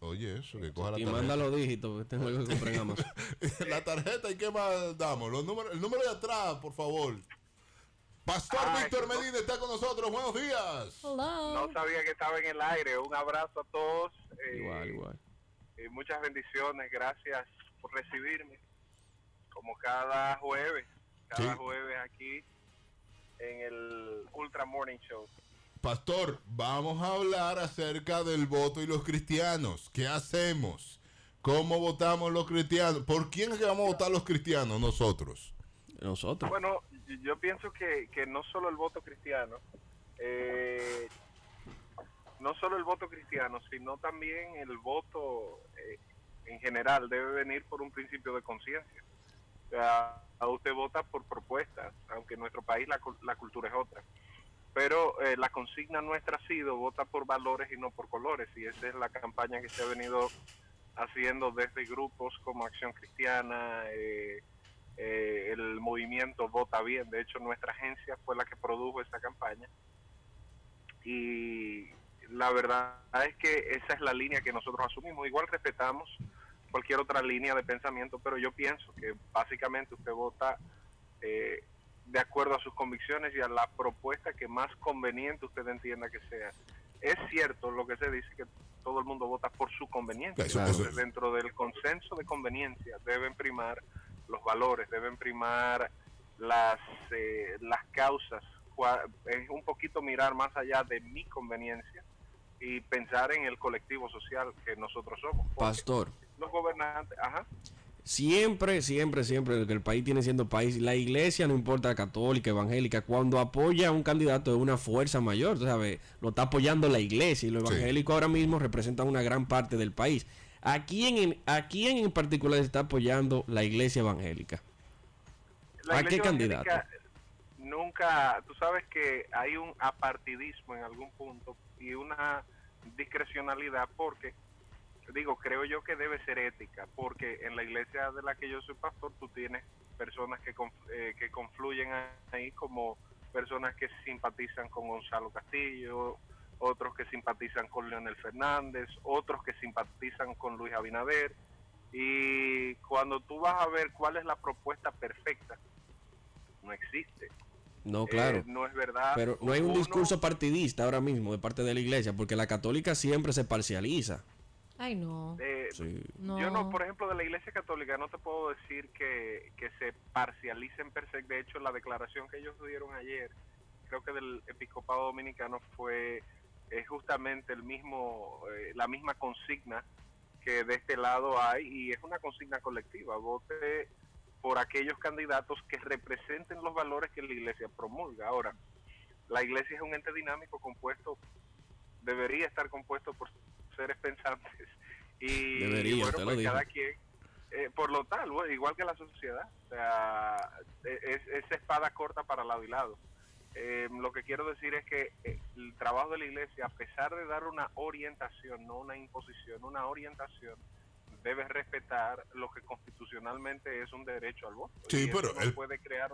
Oye, eso, que coja la Y tarjeta. manda los dígitos, este juego que compré en Amazon. la tarjeta y qué más damos. Los números, el número de atrás, por favor. Pastor Ay, Víctor no. Medina está con nosotros. Buenos días. No sabía que estaba en el aire. Un abrazo a todos. eh, Igual, igual. y muchas bendiciones. Gracias por recibirme. Como cada jueves. Cada Sí. jueves aquí en el Ultra Morning Show. Pastor, vamos a hablar acerca del voto y los cristianos. ¿Qué hacemos? ¿Cómo votamos los cristianos? ¿Por quién es que vamos a votar los cristianos? Nosotros. Nosotros. Bueno, yo- pienso que, que no solo el voto cristiano, eh, no solo el voto cristiano, sino también el voto eh, en general debe venir por un principio de conciencia. O sea, a usted vota por propuestas, aunque en nuestro país la, la cultura es otra. Pero eh, la consigna nuestra ha sido vota por valores y no por colores, y esa es la campaña que se ha venido haciendo desde grupos como Acción Cristiana, eh, eh, el movimiento Vota Bien. De hecho, nuestra agencia fue la que produjo esa campaña. Y la verdad es que esa es la línea que nosotros asumimos. Igual respetamos cualquier otra línea de pensamiento, pero yo pienso que básicamente usted vota eh, de acuerdo a sus convicciones y a la propuesta que más conveniente usted entienda que sea. Es cierto lo que se dice que todo el mundo vota por su conveniencia. Entonces, dentro del consenso de conveniencia deben primar los valores, deben primar las, eh, las causas. Es un poquito mirar más allá de mi conveniencia y pensar en el colectivo social que nosotros somos. Pastor, Los gobernantes, ajá. Siempre, siempre, siempre que el país tiene siendo país, la iglesia, no importa católica, evangélica, cuando apoya a un candidato de una fuerza mayor, tú sabes, lo está apoyando la iglesia y los Sí. evangélicos ahora mismo representan una gran parte del país. ¿A quién, en, ¿A quién en particular está apoyando la iglesia evangélica? La ¿A qué candidato? Nunca, tú sabes que hay un apartidismo en algún punto y una discrecionalidad porque, digo, creo yo que debe ser ética, porque en la iglesia de la que yo soy pastor tú tienes personas que, eh, que confluyen ahí como personas que simpatizan con Gonzalo Castillo, otros que simpatizan con Leonel Fernández, otros que simpatizan con Luis Abinader. Y cuando tú vas a ver cuál es la propuesta perfecta, no existe. No, claro. Eh, no es verdad. Pero no hay un Uno- discurso partidista ahora mismo de parte de la iglesia, porque la católica siempre se parcializa. Ay, no. Eh, Sí. No. Yo no, por ejemplo, de la Iglesia Católica no te puedo decir que, que se parcialicen per se. De hecho, la declaración que ellos dieron ayer, creo que del Episcopado Dominicano fue eh, justamente el mismo, eh, la misma consigna que de este lado hay y es una consigna colectiva. Vote por aquellos candidatos que representen los valores que la Iglesia promulga. Ahora, la Iglesia es un ente dinámico compuesto, debería estar compuesto por seres pensantes. [laughs] Y, Debería, y bueno, pues cada quien, eh, por lo tal, bueno, igual que la sociedad, o sea, e- es, es espada corta para lado y lado. Eh, lo que quiero decir es que eh, el trabajo de la iglesia, a pesar de dar una orientación, no una imposición, una orientación, debe respetar lo que constitucionalmente es un derecho al voto. Sí, Y pero no el- puede crear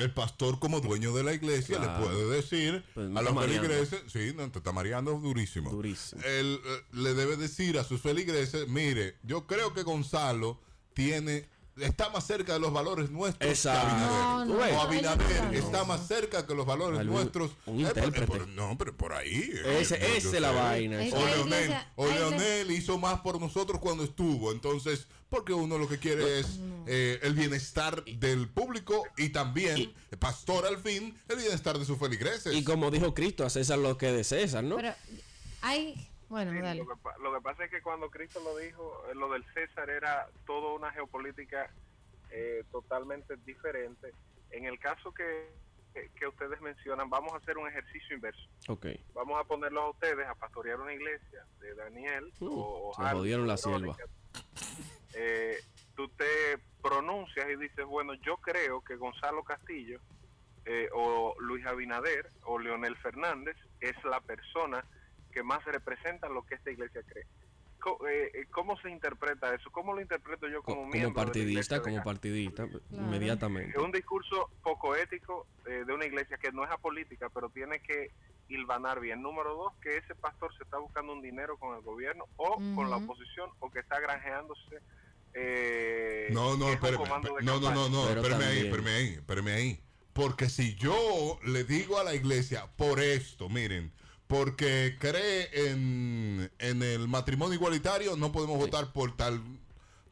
El pastor como dueño de la iglesia Claro. le puede decir Pues a los mareando. feligreses, sí, no, te está mareando durísimo. Durísimo. Él eh, le debe decir a sus feligreses, mire, yo creo que Gonzalo tiene está más cerca de los valores nuestros Exacto. que Abinader. No, no, o Abinader no. está más cerca que los valores Algún- nuestros. un Eh, por- por- no, pero por ahí. eh, esa es la sé. vaina, Es O Leonel, iglesia- o Leonel hizo más por nosotros cuando estuvo. Entonces, porque uno lo que quiere es eh, el bienestar del público y también, el pastor al fin, el bienestar de sus feligreses. Y como dijo Cristo, a César lo que es de César, ¿no? Pero hay. Bueno, Sí, dale. Lo que, pa- lo que pasa es que cuando Cristo lo dijo, eh, lo del César era toda una geopolítica eh, totalmente diferente. En el caso que, que- que ustedes mencionan, vamos a hacer un ejercicio inverso. Ok. Vamos a ponerlos a ustedes a pastorear una iglesia de Daniel Uh, o, o se Harold, jodieron la Verónica. Eh, tú te pronuncias y dices, bueno, yo creo que Gonzalo Castillo eh, o Luis Abinader o Leonel Fernández es la persona que más representa lo que esta iglesia cree. Co- eh, eh, ¿Cómo se interpreta eso? ¿Cómo lo interpreto yo como, como miembro de la partidista, iglesia de como partidista, inmediatamente. es un discurso poco ético eh, de una iglesia que no es apolítica, pero tiene que hilvanar bien. Número dos, que ese pastor se está buscando un dinero con el gobierno o con la oposición o que está granjeándose. Eh, No, no, que es un espérame, comando de no, no, no, no, Pero espérame ahí, espérame ahí, espérame ahí. Porque si yo le digo a la iglesia por esto, miren, porque cree en, en el matrimonio igualitario, no podemos votar por tal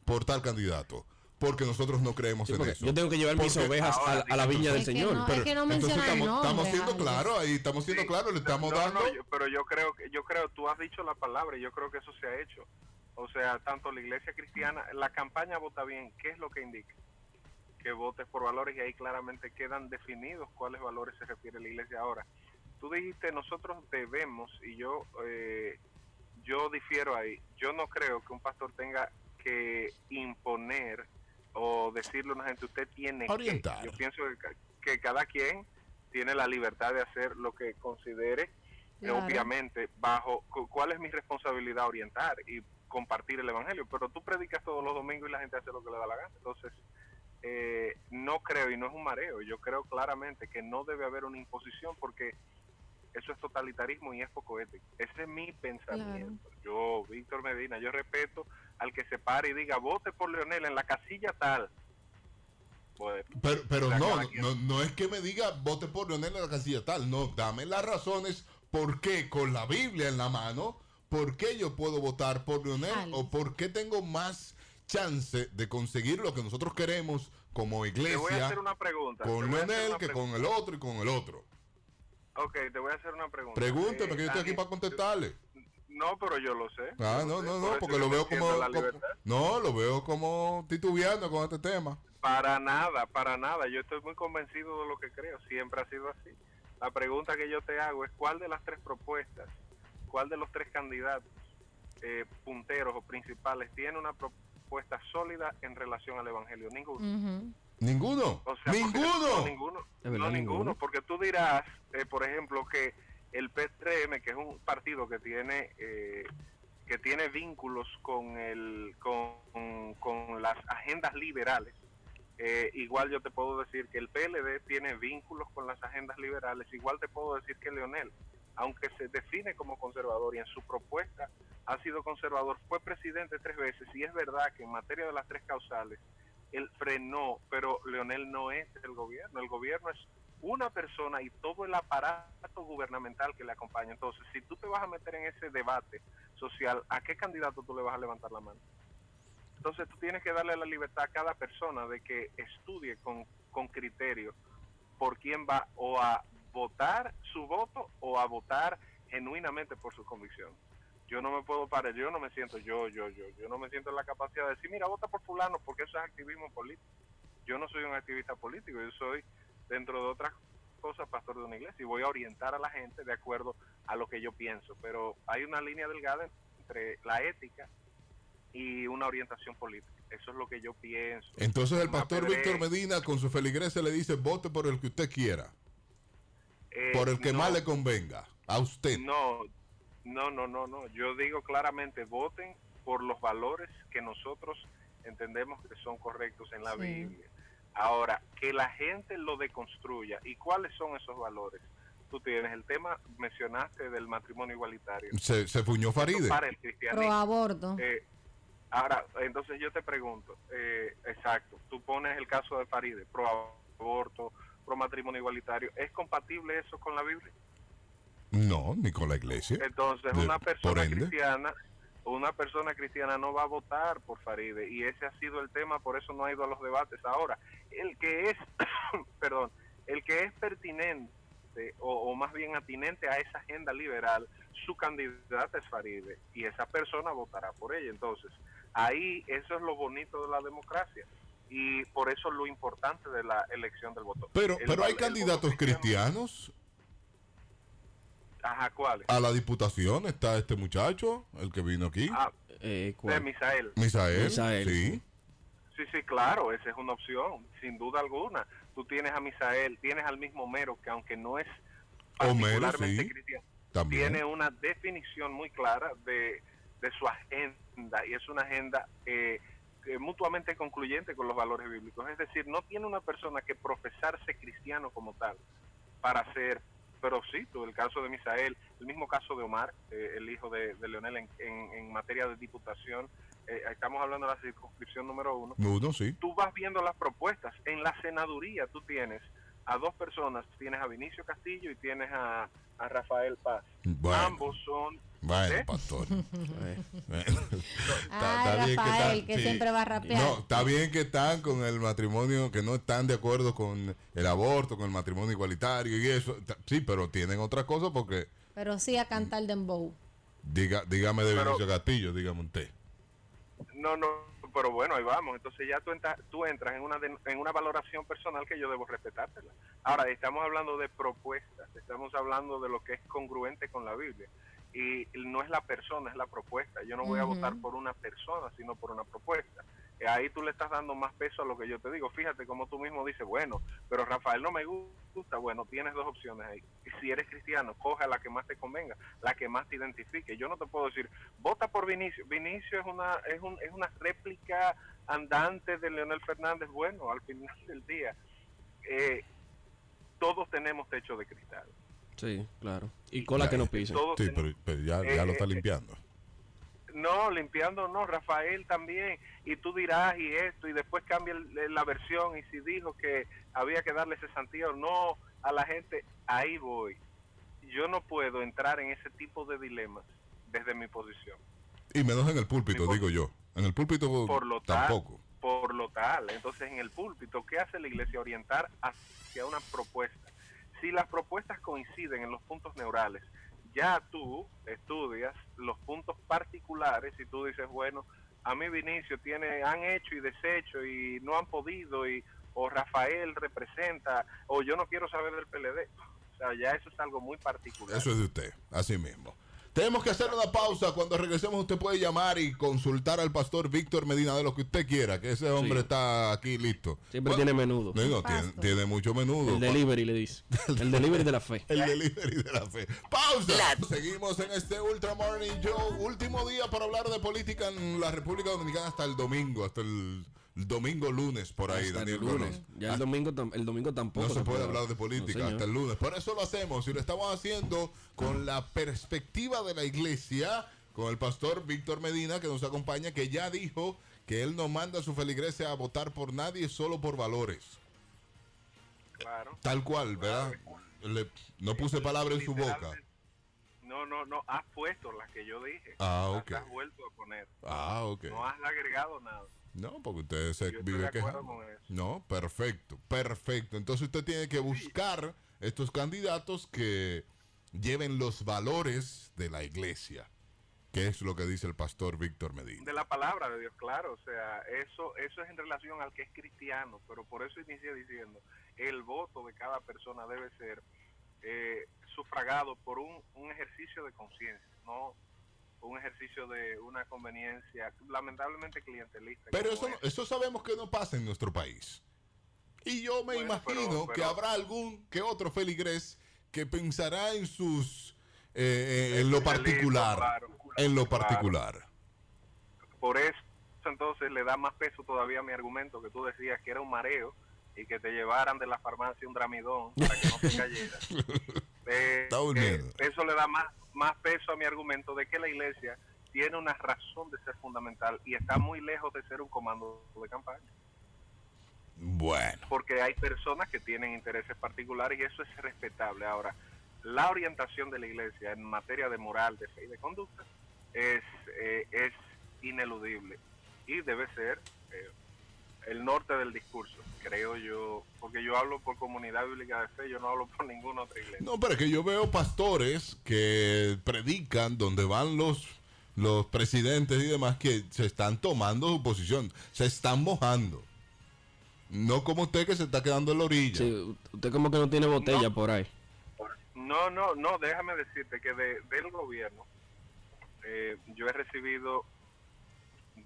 por tal candidato. Porque nosotros no creemos Sí, en eso. yo tengo que llevar mis ovejas a, a la viña del Señor. no- pero- es que no entonces estamos, nombre, estamos siendo claros ahí, estamos siendo claros, le estamos No, no, dando. yo- pero yo creo que yo creo tú has dicho la palabra y yo creo que eso se ha hecho. O sea, tanto la iglesia cristiana, la campaña vota bien, ¿qué es lo que indica? Que votes por valores y ahí claramente quedan definidos cuáles valores se refiere la iglesia ahora. Tú dijiste nosotros debemos y yo eh, yo difiero ahí. Yo no creo que un pastor tenga que imponer o decirle a una gente usted tiene Orientar. que. Yo pienso que, ca- que cada quien tiene la libertad de hacer lo que considere eh, Claro. obviamente bajo cu- cuál es mi responsabilidad orientar y compartir el evangelio pero tú predicas todos los domingos y la gente hace lo que le da la gana. Entonces eh, no creo y no es un mareo yo creo claramente que no debe haber una imposición porque eso es totalitarismo y es poco ético. Ese es mi pensamiento. Yo Víctor Medina yo respeto al que se pare y diga vote por Leonel en la casilla tal Pues, Pero, pero no, no, no es que me diga vote por Leonel en la casilla tal, no, dame las razones por qué con la Biblia en la mano, por qué yo puedo votar por Leonel Alex. o por qué tengo más chance de conseguir lo que nosotros queremos como te voy a iglesia hacer una pregunta con Leonel que pregunta. con el otro y con el otro. Ok, te voy a hacer una pregunta. Pregúnteme Eh, que yo estoy aquí para contestarle. No, pero yo lo sé. Ah, no, no, no, porque lo veo como, como- no, lo veo como titubeando con este tema. Para nada, para nada. Yo estoy muy convencido de lo que creo. Siempre ha sido así. La pregunta que yo te hago es cuál de las tres propuestas, cuál de los tres candidatos eh, punteros o principales tiene una propuesta sólida en relación al Evangelio. Ninguno. Ninguno. O sea, porque- Ninguno. no, ninguno. Verdad, no, ninguno. ninguno. Porque tú dirás, eh, por ejemplo, que el PRM, que es un partido que tiene eh, que tiene vínculos con el con, con las agendas liberales, eh, igual yo te puedo decir que el PLD tiene vínculos con las agendas liberales, igual te puedo decir que Leonel, aunque se define como conservador y en su propuesta ha sido conservador, fue presidente tres veces y es verdad que en materia de las tres causales él frenó, pero Leonel no es el gobierno, el gobierno es una persona y todo el aparato gubernamental que le acompaña. Entonces, si tú te vas a meter en ese debate social, ¿a qué candidato tú le vas a levantar la mano? Entonces, tú tienes que darle la libertad a cada persona de que estudie con, con criterio por quién va o a votar su voto o a votar genuinamente por su convicción. Yo no me puedo parar, yo no me siento yo, yo, yo, yo no me siento en la capacidad de decir, mira, vota por fulano porque eso es activismo político. Yo no soy un activista político, yo soy, dentro de otras cosas, pastor de una iglesia y voy a orientar a la gente de acuerdo a lo que yo pienso. Pero hay una línea delgada entre la ética y una orientación política. Eso es lo que yo pienso. Entonces el pastor. Víctor Medina con su feligresia le dice, vote por el que usted quiera, Eh, por el que no, más le convenga, a usted. No, no, no, no, no. Yo digo claramente, voten por los valores que nosotros entendemos que son correctos en la Sí. Biblia. Ahora, que la gente lo deconstruya. ¿Y cuáles son esos valores? Tú tienes el tema, mencionaste del matrimonio igualitario. Se, se fuñó Faride. Para el Pro cristianismo. aborto. Eh, ahora, entonces yo te pregunto, eh, exacto, tú pones el caso de Faride, pro aborto, pro matrimonio igualitario, ¿es compatible eso con la Biblia? No, ni con la iglesia. Entonces, De- una persona cristiana, una persona cristiana no va a votar por Faride y ese ha sido el tema, por eso no ha ido a los debates. Ahora, el que es, [coughs] perdón, el que es pertinente o, o más bien atinente a esa agenda liberal, su candidata es Faride y esa persona votará por ella. Entonces, ahí eso es lo bonito de la democracia y por eso lo importante de la elección del voto. Pero, El pero hay el candidatos cristianos Ajá, ¿cuáles? a la diputación. Está este muchacho, el que vino aquí. Ah, Eh, de ¿cuál? Misael. Misael. Misael. Sí. Sí, sí, claro, esa es una opción, sin duda alguna. Tú tienes a Misael, tienes al mismo Homero, que aunque no es Homero, particularmente sí. cristiano, También. tiene una definición muy clara de, de su agenda, y es una agenda eh, mutuamente concluyente con los valores bíblicos. Es decir, no tiene una persona que profesarse cristiano como tal para ser, pero sí, tú, el caso de Misael, el mismo caso de Omar, eh, el hijo de, de Leonel en, en- en materia de diputación, eh, estamos hablando de la circunscripción número uno, Uno, sí. tú vas viendo las propuestas. En la senaduría tú tienes a dos personas, tienes a Vinicio Castillo y tienes a, a Rafael Paz. Bueno. Ambos son... Bueno, ¿Eh? pastor. [laughs] Bueno. Ah, Rafael, que siempre va a rapear. No, está bien que están con el matrimonio, que no están de acuerdo con el aborto, con el matrimonio igualitario y eso. Sí, pero tienen otra cosa porque, Pero sí a cantar dembow. diga, dígame de Vinicio Castillo, dígame usted. No, no, pero bueno, ahí vamos. Entonces ya tú, entra- tú entras en una, de- en una valoración personal que yo debo respetártela. Ahora, estamos hablando de propuestas, estamos hablando de lo que es congruente con la Biblia. Y no es la persona, es la propuesta. Yo no voy a votar por una persona, sino por una propuesta. Eh, Ahí tú le estás dando más peso a lo que yo te digo. Fíjate como tú mismo dices, bueno, pero Rafael no me gusta. Bueno, tienes dos opciones ahí. Si eres cristiano, coja la que más te convenga, la que más te identifique. Yo no te puedo decir, vota por Vinicio. Vinicio es una, es un, es una réplica andante de Leonel Fernández. Bueno, al final del día, eh, todos tenemos techo de cristal. Sí, claro. Y cola que no pisa. Sí, pero, pero ya, ya lo está Eh, eh, limpiando. No, limpiando no, Rafael también. Y tú dirás y esto, y después cambia el- la versión. Y si dijo que había que darle cesantía o no a la gente, ahí voy. Yo no puedo entrar en ese tipo de dilemas desde mi posición. Y menos en el púlpito, digo yo. En el púlpito Por lo tal, tampoco. por lo tal. Entonces, en el púlpito, ¿qué hace la iglesia? Orientar hacia una propuesta. Si las propuestas coinciden en los puntos neurales, ya tú estudias los puntos particulares y tú dices, bueno, a mí Vinicio tiene, han hecho y deshecho y no han podido y o Rafael representa o yo no quiero saber del PLD. O sea, ya eso es algo muy particular. Eso es de usted, así mismo. Tenemos que hacer una pausa. Cuando regresemos, usted puede llamar y consultar al pastor Víctor Medina de lo que usted quiera, que ese hombre Sí. está aquí listo. Siempre Bueno, tiene menudo. tiene, mucho menudo. El delivery le dice. [laughs] El delivery de la fe. El delivery de la fe. ¡Pausa! Seguimos en este Ultra Morning Show. Último día para hablar de política en la República Dominicana hasta el domingo, hasta el domingo lunes por ahí, Hasta el Daniel lunes. Colón. Ya el domingo, tam- el domingo tampoco. No se puede hablar de política No, hasta el lunes. Por eso lo hacemos y lo estamos haciendo con la perspectiva de la iglesia, con el pastor Víctor Medina que nos acompaña, que ya dijo que él no manda a su feligresia a votar por nadie, solo por valores. Claro. Tal cual, ¿verdad? Le- no puse palabra en su boca. No, no, no, has puesto las que yo dije. Ah, Las ok. has vuelto a poner. Ah, ok. No has agregado nada. No, porque usted se Yo estoy vive de acuerdo quejando. con eso. No, perfecto, perfecto. Entonces usted tiene que buscar estos candidatos que lleven los valores de la iglesia, que es lo que dice el pastor Víctor Medina. De la palabra de Dios, claro. O sea, eso, eso es en relación al que es cristiano. Pero por eso inicia diciendo, el voto de cada persona debe ser eh, sufragado por un, un ejercicio de conciencia. No, un ejercicio de una conveniencia lamentablemente clientelista. Pero eso, eso sabemos que no pasa en nuestro país. Y yo me Bueno, pero- imagino que habrá algún que otro feligrés que pensará en sus eh, eh, en lo particular, claro, en lo claro. particular. Por eso entonces le da más peso todavía a mi argumento que tú decías que era un mareo y que te llevaran de la farmacia un dramidón para que no te [laughs] cayeras. [laughs] Eh, Está eh, eso le da más, más peso a mi argumento de que la iglesia tiene una razón de ser fundamental y está muy lejos de ser un comando de campaña. Bueno, porque hay personas que tienen intereses particulares y eso es respetable. Ahora, la orientación de la iglesia en materia de moral, de fe y de conducta es, eh, es ineludible y debe ser eh, el norte del discurso, creo yo, porque yo hablo por comunidad bíblica de fe, yo no hablo por ninguna otra iglesia. no, pero es que yo veo pastores que predican donde van los los presidentes y demás que se están tomando su posición, se están mojando. No como usted que se está quedando en la orilla. Sí, usted como que no tiene botella por ahí. No, no, no, déjame decirte que de- del gobierno eh, yo he recibido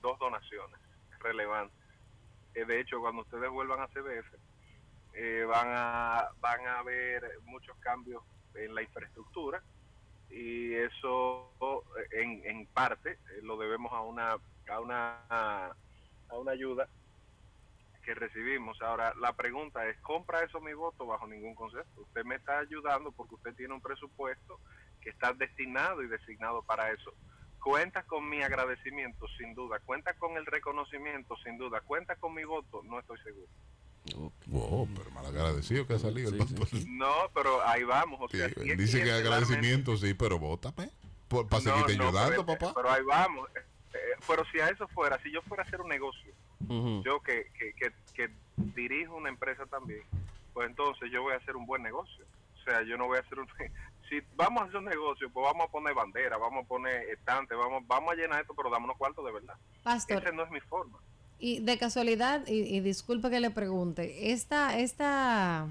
dos donaciones relevantes. Eh, de hecho, cuando ustedes vuelvan a CBF, eh, van a van a ver muchos cambios en la infraestructura y eso eh, en, en parte eh, lo debemos a una a una a una ayuda que recibimos. Ahora, la pregunta es, ¿compra eso mi voto? Bajo ningún concepto. Usted me está ayudando porque usted tiene un presupuesto que está destinado y designado para eso. Cuenta con mi agradecimiento, sin duda. Cuenta con el reconocimiento, sin duda. Cuenta con mi voto, no estoy seguro. Wow, pero mal agradecido que ha salido el pastor. No, pero ahí vamos. O Sí, sea, él dice que agradecimiento, sí, pero bótame. Por, para No, seguirte no, ayudando, pero, papá. Pero ahí vamos. Eh, eh, pero si a eso fuera, si yo fuera a hacer un negocio, yo que, que, que, que dirijo una empresa también, pues entonces yo voy a hacer un buen negocio. O sea, yo no voy a hacer un... [laughs] Si vamos a hacer un negocio, pues vamos a poner bandera, vamos a poner estante, vamos, vamos a llenar esto, pero dámonos cuartos de verdad. Pastor. Esa no es mi forma. Y de casualidad, y, y disculpe que le pregunte, esta, esta,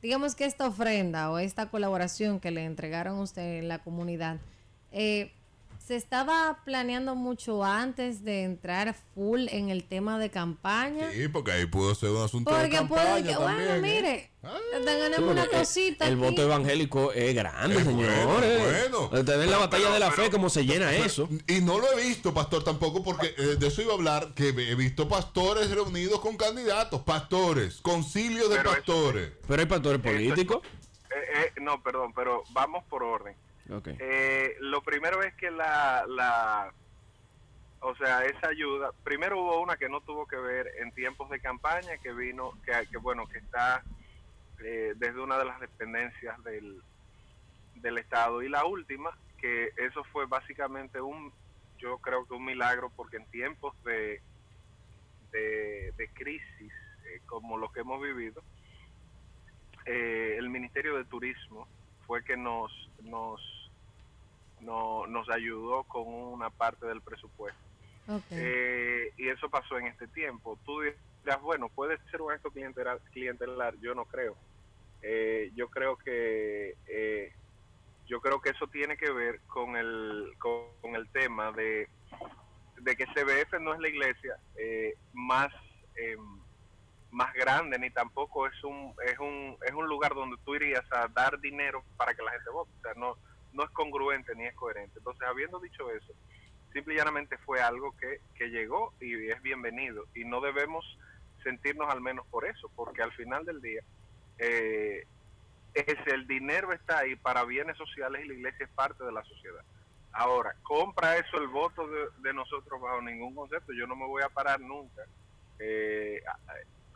digamos que esta ofrenda o esta colaboración que le entregaron a usted en la comunidad, eh, ¿se estaba planeando mucho antes de entrar full en el tema de campaña? Sí, porque ahí pudo ser un asunto de Porque puede campaña que, bueno, también, ¿eh? mire, te Sí, ganemos porque una cosita. El, aquí. voto evangélico es grande, Es señores. bueno, bueno. Ustedes ven la batalla de la fe, cómo se llena Pero- eso. Y no lo he visto, pastor, tampoco, porque eh, de eso iba a hablar, que he visto pastores reunidos con candidatos, pastores, concilios de Pero eso- pastores. Pero hay pastores políticos. Eh, eh, no, perdón, pero vamos por orden. Eh, lo primero es que la, la, o sea, esa ayuda, primero hubo una que no tuvo que ver en tiempos de campaña, que vino, que, que bueno, que está eh, desde una de las dependencias del, del Estado. Y la última, que eso fue básicamente un, yo creo que un milagro, porque en tiempos de, de, de crisis eh, como los que hemos vivido, eh, el Ministerio de Turismo fue que nos, nos, no- nos ayudó con una parte del presupuesto. Eh, y eso pasó en este tiempo. Tú dirás, bueno, puede ser un acto clientelar, clientelar yo no creo. Eh, yo creo que eh, yo creo que eso tiene que ver con el con, con el tema de, de que CBF no es la iglesia eh, más eh, más grande ni tampoco es un es un es un lugar donde tú irías a dar dinero para que la gente vote o sea no no es congruente ni es coherente. Entonces habiendo dicho eso simple y llanamente fue algo que, que llegó y es bienvenido. Y no debemos sentirnos al menos por eso porque al final del día eh, es el dinero está ahí para bienes sociales y la iglesia es parte de la sociedad. Ahora compra eso el voto de, de nosotros bajo ningún concepto yo no me voy a parar nunca eh,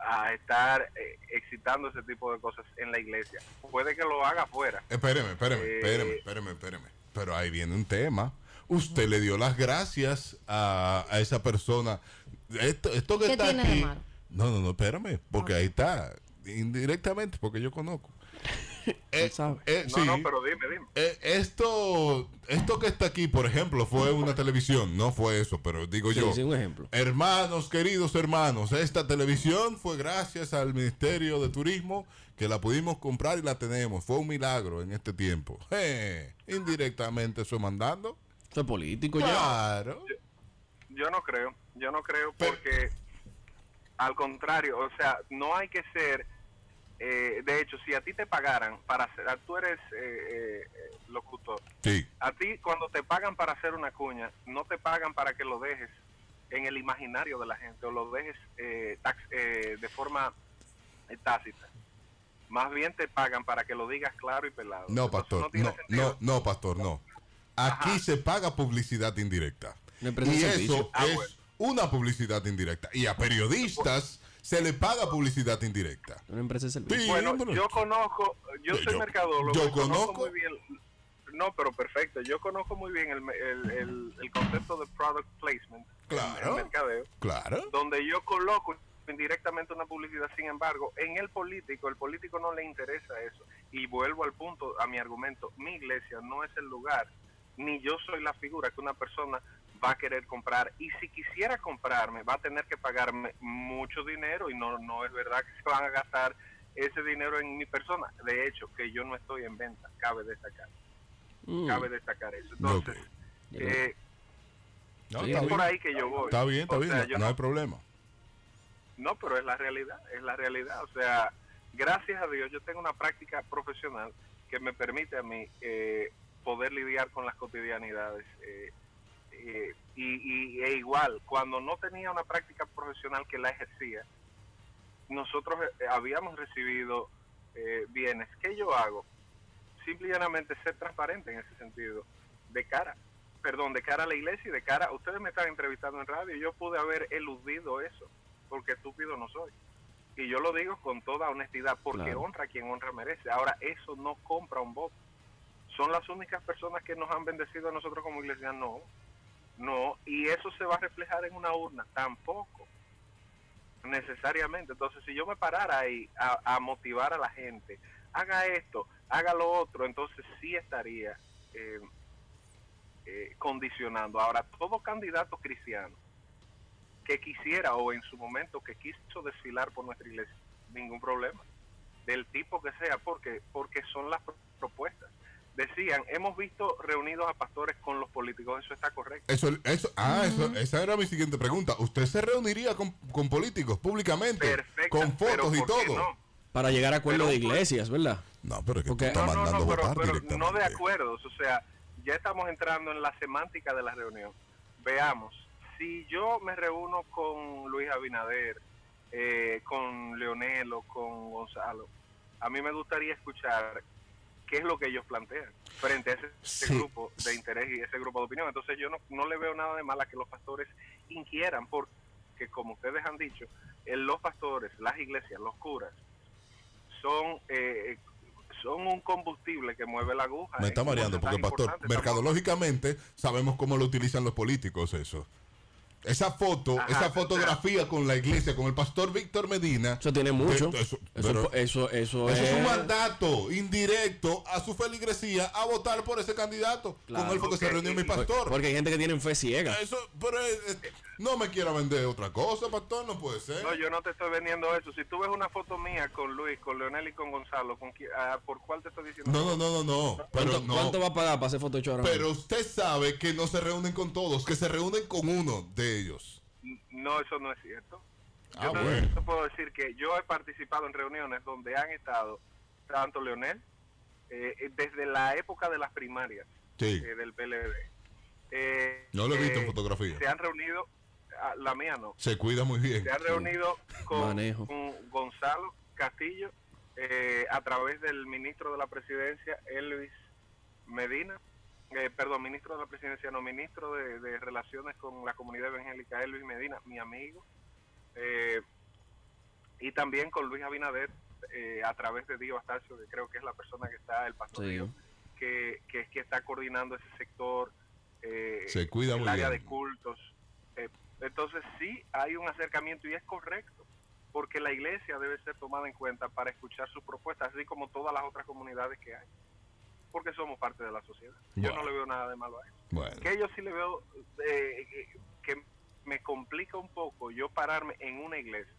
a, estar eh, excitando ese tipo de cosas en la iglesia puede que lo haga afuera Espéreme, espéreme, Eh, espéreme, espéreme, espéreme. Pero ahí viene un tema. Usted le dio las gracias a, a esa persona. Esto, esto que ¿Qué está tiene de aquí. malo? No, no, no, espérame, porque ahí está. Indirectamente, porque yo conozco. [laughs] Eh, eh, no sí. no pero dime dime Eh, esto, esto que está aquí, por ejemplo, fue una televisión, no fue eso, pero digo Sí, yo. sí, un ejemplo. Hermanos, queridos hermanos, esta televisión fue gracias al Ministerio de Turismo que la pudimos comprar y la tenemos. Fue un milagro en este tiempo. [laughs] Eh, indirectamente eso mandando. Eso es político ya. Claro. Yo no creo, yo no creo porque al contrario, o sea, no hay que ser, eh, de hecho, si a ti te pagaran para hacer, ah, tú eres eh, eh, locutor, Sí. a ti cuando te pagan para hacer una cuña, no te pagan para que lo dejes en el imaginario de la gente o lo dejes eh, tax- eh, de forma eh, tácita. Más bien te pagan para que lo digas claro y pelado. No, Entonces, pastor. No, no, no, pastor, no. Aquí se paga publicidad indirecta. Y eso servicio. Ah, es bueno. una publicidad indirecta. Y a periodistas se le paga publicidad indirecta. Una empresa de servicio. Sí, Bueno, yo conozco, yo Yo- soy mercadólogo. yo conozco conozco- muy bien. No, pero perfecto. Yo conozco muy bien el, el, el, el concepto de product placement. Claro. El mercadeo. Claro. Donde yo coloco indirectamente una publicidad. Sin embargo, en el político, el político no le interesa eso. Y vuelvo al punto, a mi argumento. Mi iglesia no es el lugar, ni yo soy la figura que una persona va a querer comprar. Y si quisiera comprarme, va a tener que pagarme mucho dinero y no, no es verdad que se van a gastar ese dinero en mi persona. De hecho, que yo no estoy en venta, cabe destacar. Mm. Cabe destacar eso. Entonces, eh, No, es por ahí que yo voy. Está bien, está O bien. sea, no- yo no hay problema. no, pero es la realidad, es la realidad. O sea, gracias a Dios yo tengo una práctica profesional que me permite a mí eh, poder lidiar con las cotidianidades. eh, eh, y, y- e igual, cuando no tenía una práctica profesional que la ejercía, nosotros eh, habíamos recibido eh, bienes. ¿Qué yo hago? Simple y llanamente ser transparente en ese sentido, de cara, perdón, de cara a la iglesia y de cara, ustedes me están entrevistando en radio, yo pude haber eludido eso, porque estúpido no soy. Y yo lo digo con toda honestidad, porque Claro. honra a quien honra merece. Ahora, eso no compra un voto. Son las únicas personas que nos han bendecido a nosotros como iglesia, no. No, y eso se va a reflejar en una urna, tampoco necesariamente. Entonces, si yo me parara ahí a, motivar a la gente, haga esto, haga lo otro, entonces sí estaría eh, eh, condicionando. Ahora, todo candidato cristiano que quisiera o en su momento que quiso desfilar por nuestra iglesia, ningún problema, del tipo que sea, porque porque son las pro- propuestas. Decían, hemos visto reunidos a pastores con los políticos, eso está correcto. Eso, eso, ah, eso, esa era mi siguiente pregunta. ¿Usted se reuniría con, con políticos públicamente? Perfecta, con fotos y ¿por qué todo. no? Para llegar a acuerdo de iglesias, ¿verdad? No, pero es que tú estás No, no, mandando no, pero, votar pero directamente. no de acuerdos, o sea, ya estamos entrando en la semántica de la reunión. Veamos, si yo me reúno con Luis Abinader, eh, con Leonel o con Gonzalo, a mí me gustaría escuchar qué es lo que ellos plantean frente a ese, Sí. grupo de interés y ese grupo de opinión. Entonces yo no, no le veo nada de mal a que los pastores inquieran, porque como ustedes han dicho, eh, los pastores, las iglesias, los curas, son eh, son un combustible que mueve la aguja. Me está mareando porque, pastor, mercadológicamente sabemos cómo lo utilizan los políticos eso. Esa foto, Ajá, esa fotografía con la iglesia, con el pastor Víctor Medina. Eso tiene mucho. Eso, Eso, eso, eso, eso es un mandato indirecto a su feligresía a votar por ese candidato. Claro. Con él fue que se reunió mi y- pastor. Porque hay gente que tiene fe ciega. Eso, pero eh, eh, no me quiera vender otra cosa, pastor, no puede ser. No, yo no te estoy vendiendo eso. Si tú ves una foto mía con Luis, con Leonel y con Gonzalo, ¿con qui- ah, ¿por cuál te estoy diciendo? No, no, no, no, no. Pero ¿Cuánto, no. cuánto va a pagar para hacer ahora Pero usted sabe que no se reúnen con todos, que se reúnen con uno de ellos. No, eso no es cierto. Ah, yo bueno. puedo decir que yo he participado en reuniones donde han estado tanto Leonel, eh, desde la época de las primarias Sí. eh, del PLD. eh, No lo he visto en eh, fotografía. Se han reunido, ah, la mía no, Se cuida muy bien. se han reunido con, con Gonzalo Castillo eh, a través del ministro de la presidencia, Elvis Medina, eh, perdón, ministro de la presidencia, no, ministro de, de Relaciones con la Comunidad Evangélica, Elvis Medina, mi amigo, eh, y también con Luis Abinader eh, a través de Dio Astacio, que creo que es la persona que está, el pastor Sí. Dio, que, que es que está coordinando ese sector, eh, Se cuida el muy área bien. de cultos. Eh, entonces sí hay un acercamiento y es correcto, porque la iglesia debe ser tomada en cuenta para escuchar sus propuestas, así como todas las otras comunidades que hay, porque somos parte de la sociedad. Yo no le veo nada de malo a eso. Bueno. Que yo sí le veo eh, que me complica un poco yo pararme en una iglesia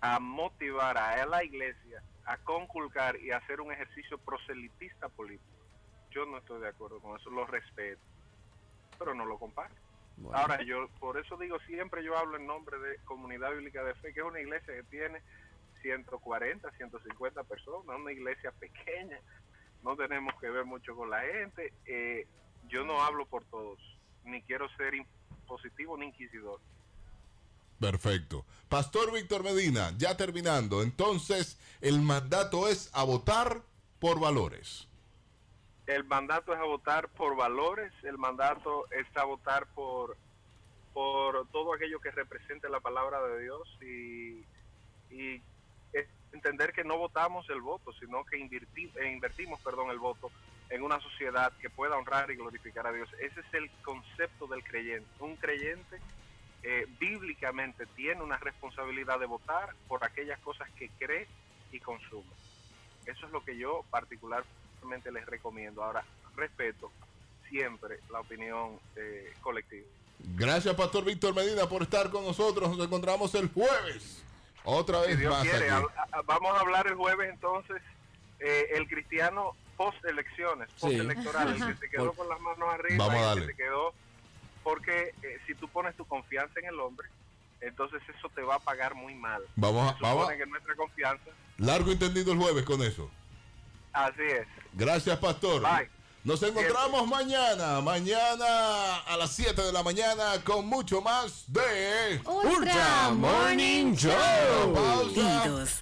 a motivar a la iglesia a conculcar y a hacer un ejercicio proselitista político. yo no estoy de acuerdo con eso, lo respeto, pero no lo comparto. Ahora, yo por eso digo siempre, yo hablo en nombre de Comunidad Bíblica de Fe, que es una iglesia que tiene 140, 150 personas, una iglesia pequeña, no tenemos que ver mucho con la gente. Eh, yo no hablo por todos, ni quiero ser impositivo ni inquisidor. Perfecto. Pastor Víctor Medina, ya terminando, entonces el mandato es a votar por valores. El mandato es a votar por valores, el mandato es a votar por, por todo aquello que represente la palabra de Dios y, y es entender que no votamos el voto, sino que eh, invertimos perdón, el voto en una sociedad que pueda honrar y glorificar a Dios. Ese es el concepto del creyente. Un creyente eh, bíblicamente tiene una responsabilidad de votar por aquellas cosas que cree y consume. Eso es lo que yo particularmente les recomiendo. Ahora, respeto siempre la opinión eh, colectiva. Gracias, Pastor Víctor Medina, por estar con nosotros. Nos encontramos el jueves. Otra vez Si Dios más quiere, aquí. a- a- vamos a hablar el jueves entonces eh, el cristiano post elecciones, post electoral, el que se quedó Por- con las manos arriba, Vamos a el que se quedó porque eh, si tú pones tu confianza en el hombre, entonces eso te va a pagar muy mal. Vamos a- vamos que nuestra confianza, Largo entendido el jueves con eso. así es. Gracias, Pastor. Bye. Nos encontramos mañana, mañana a las 7 de la mañana con mucho más de Ultra Morning Show. Pausa.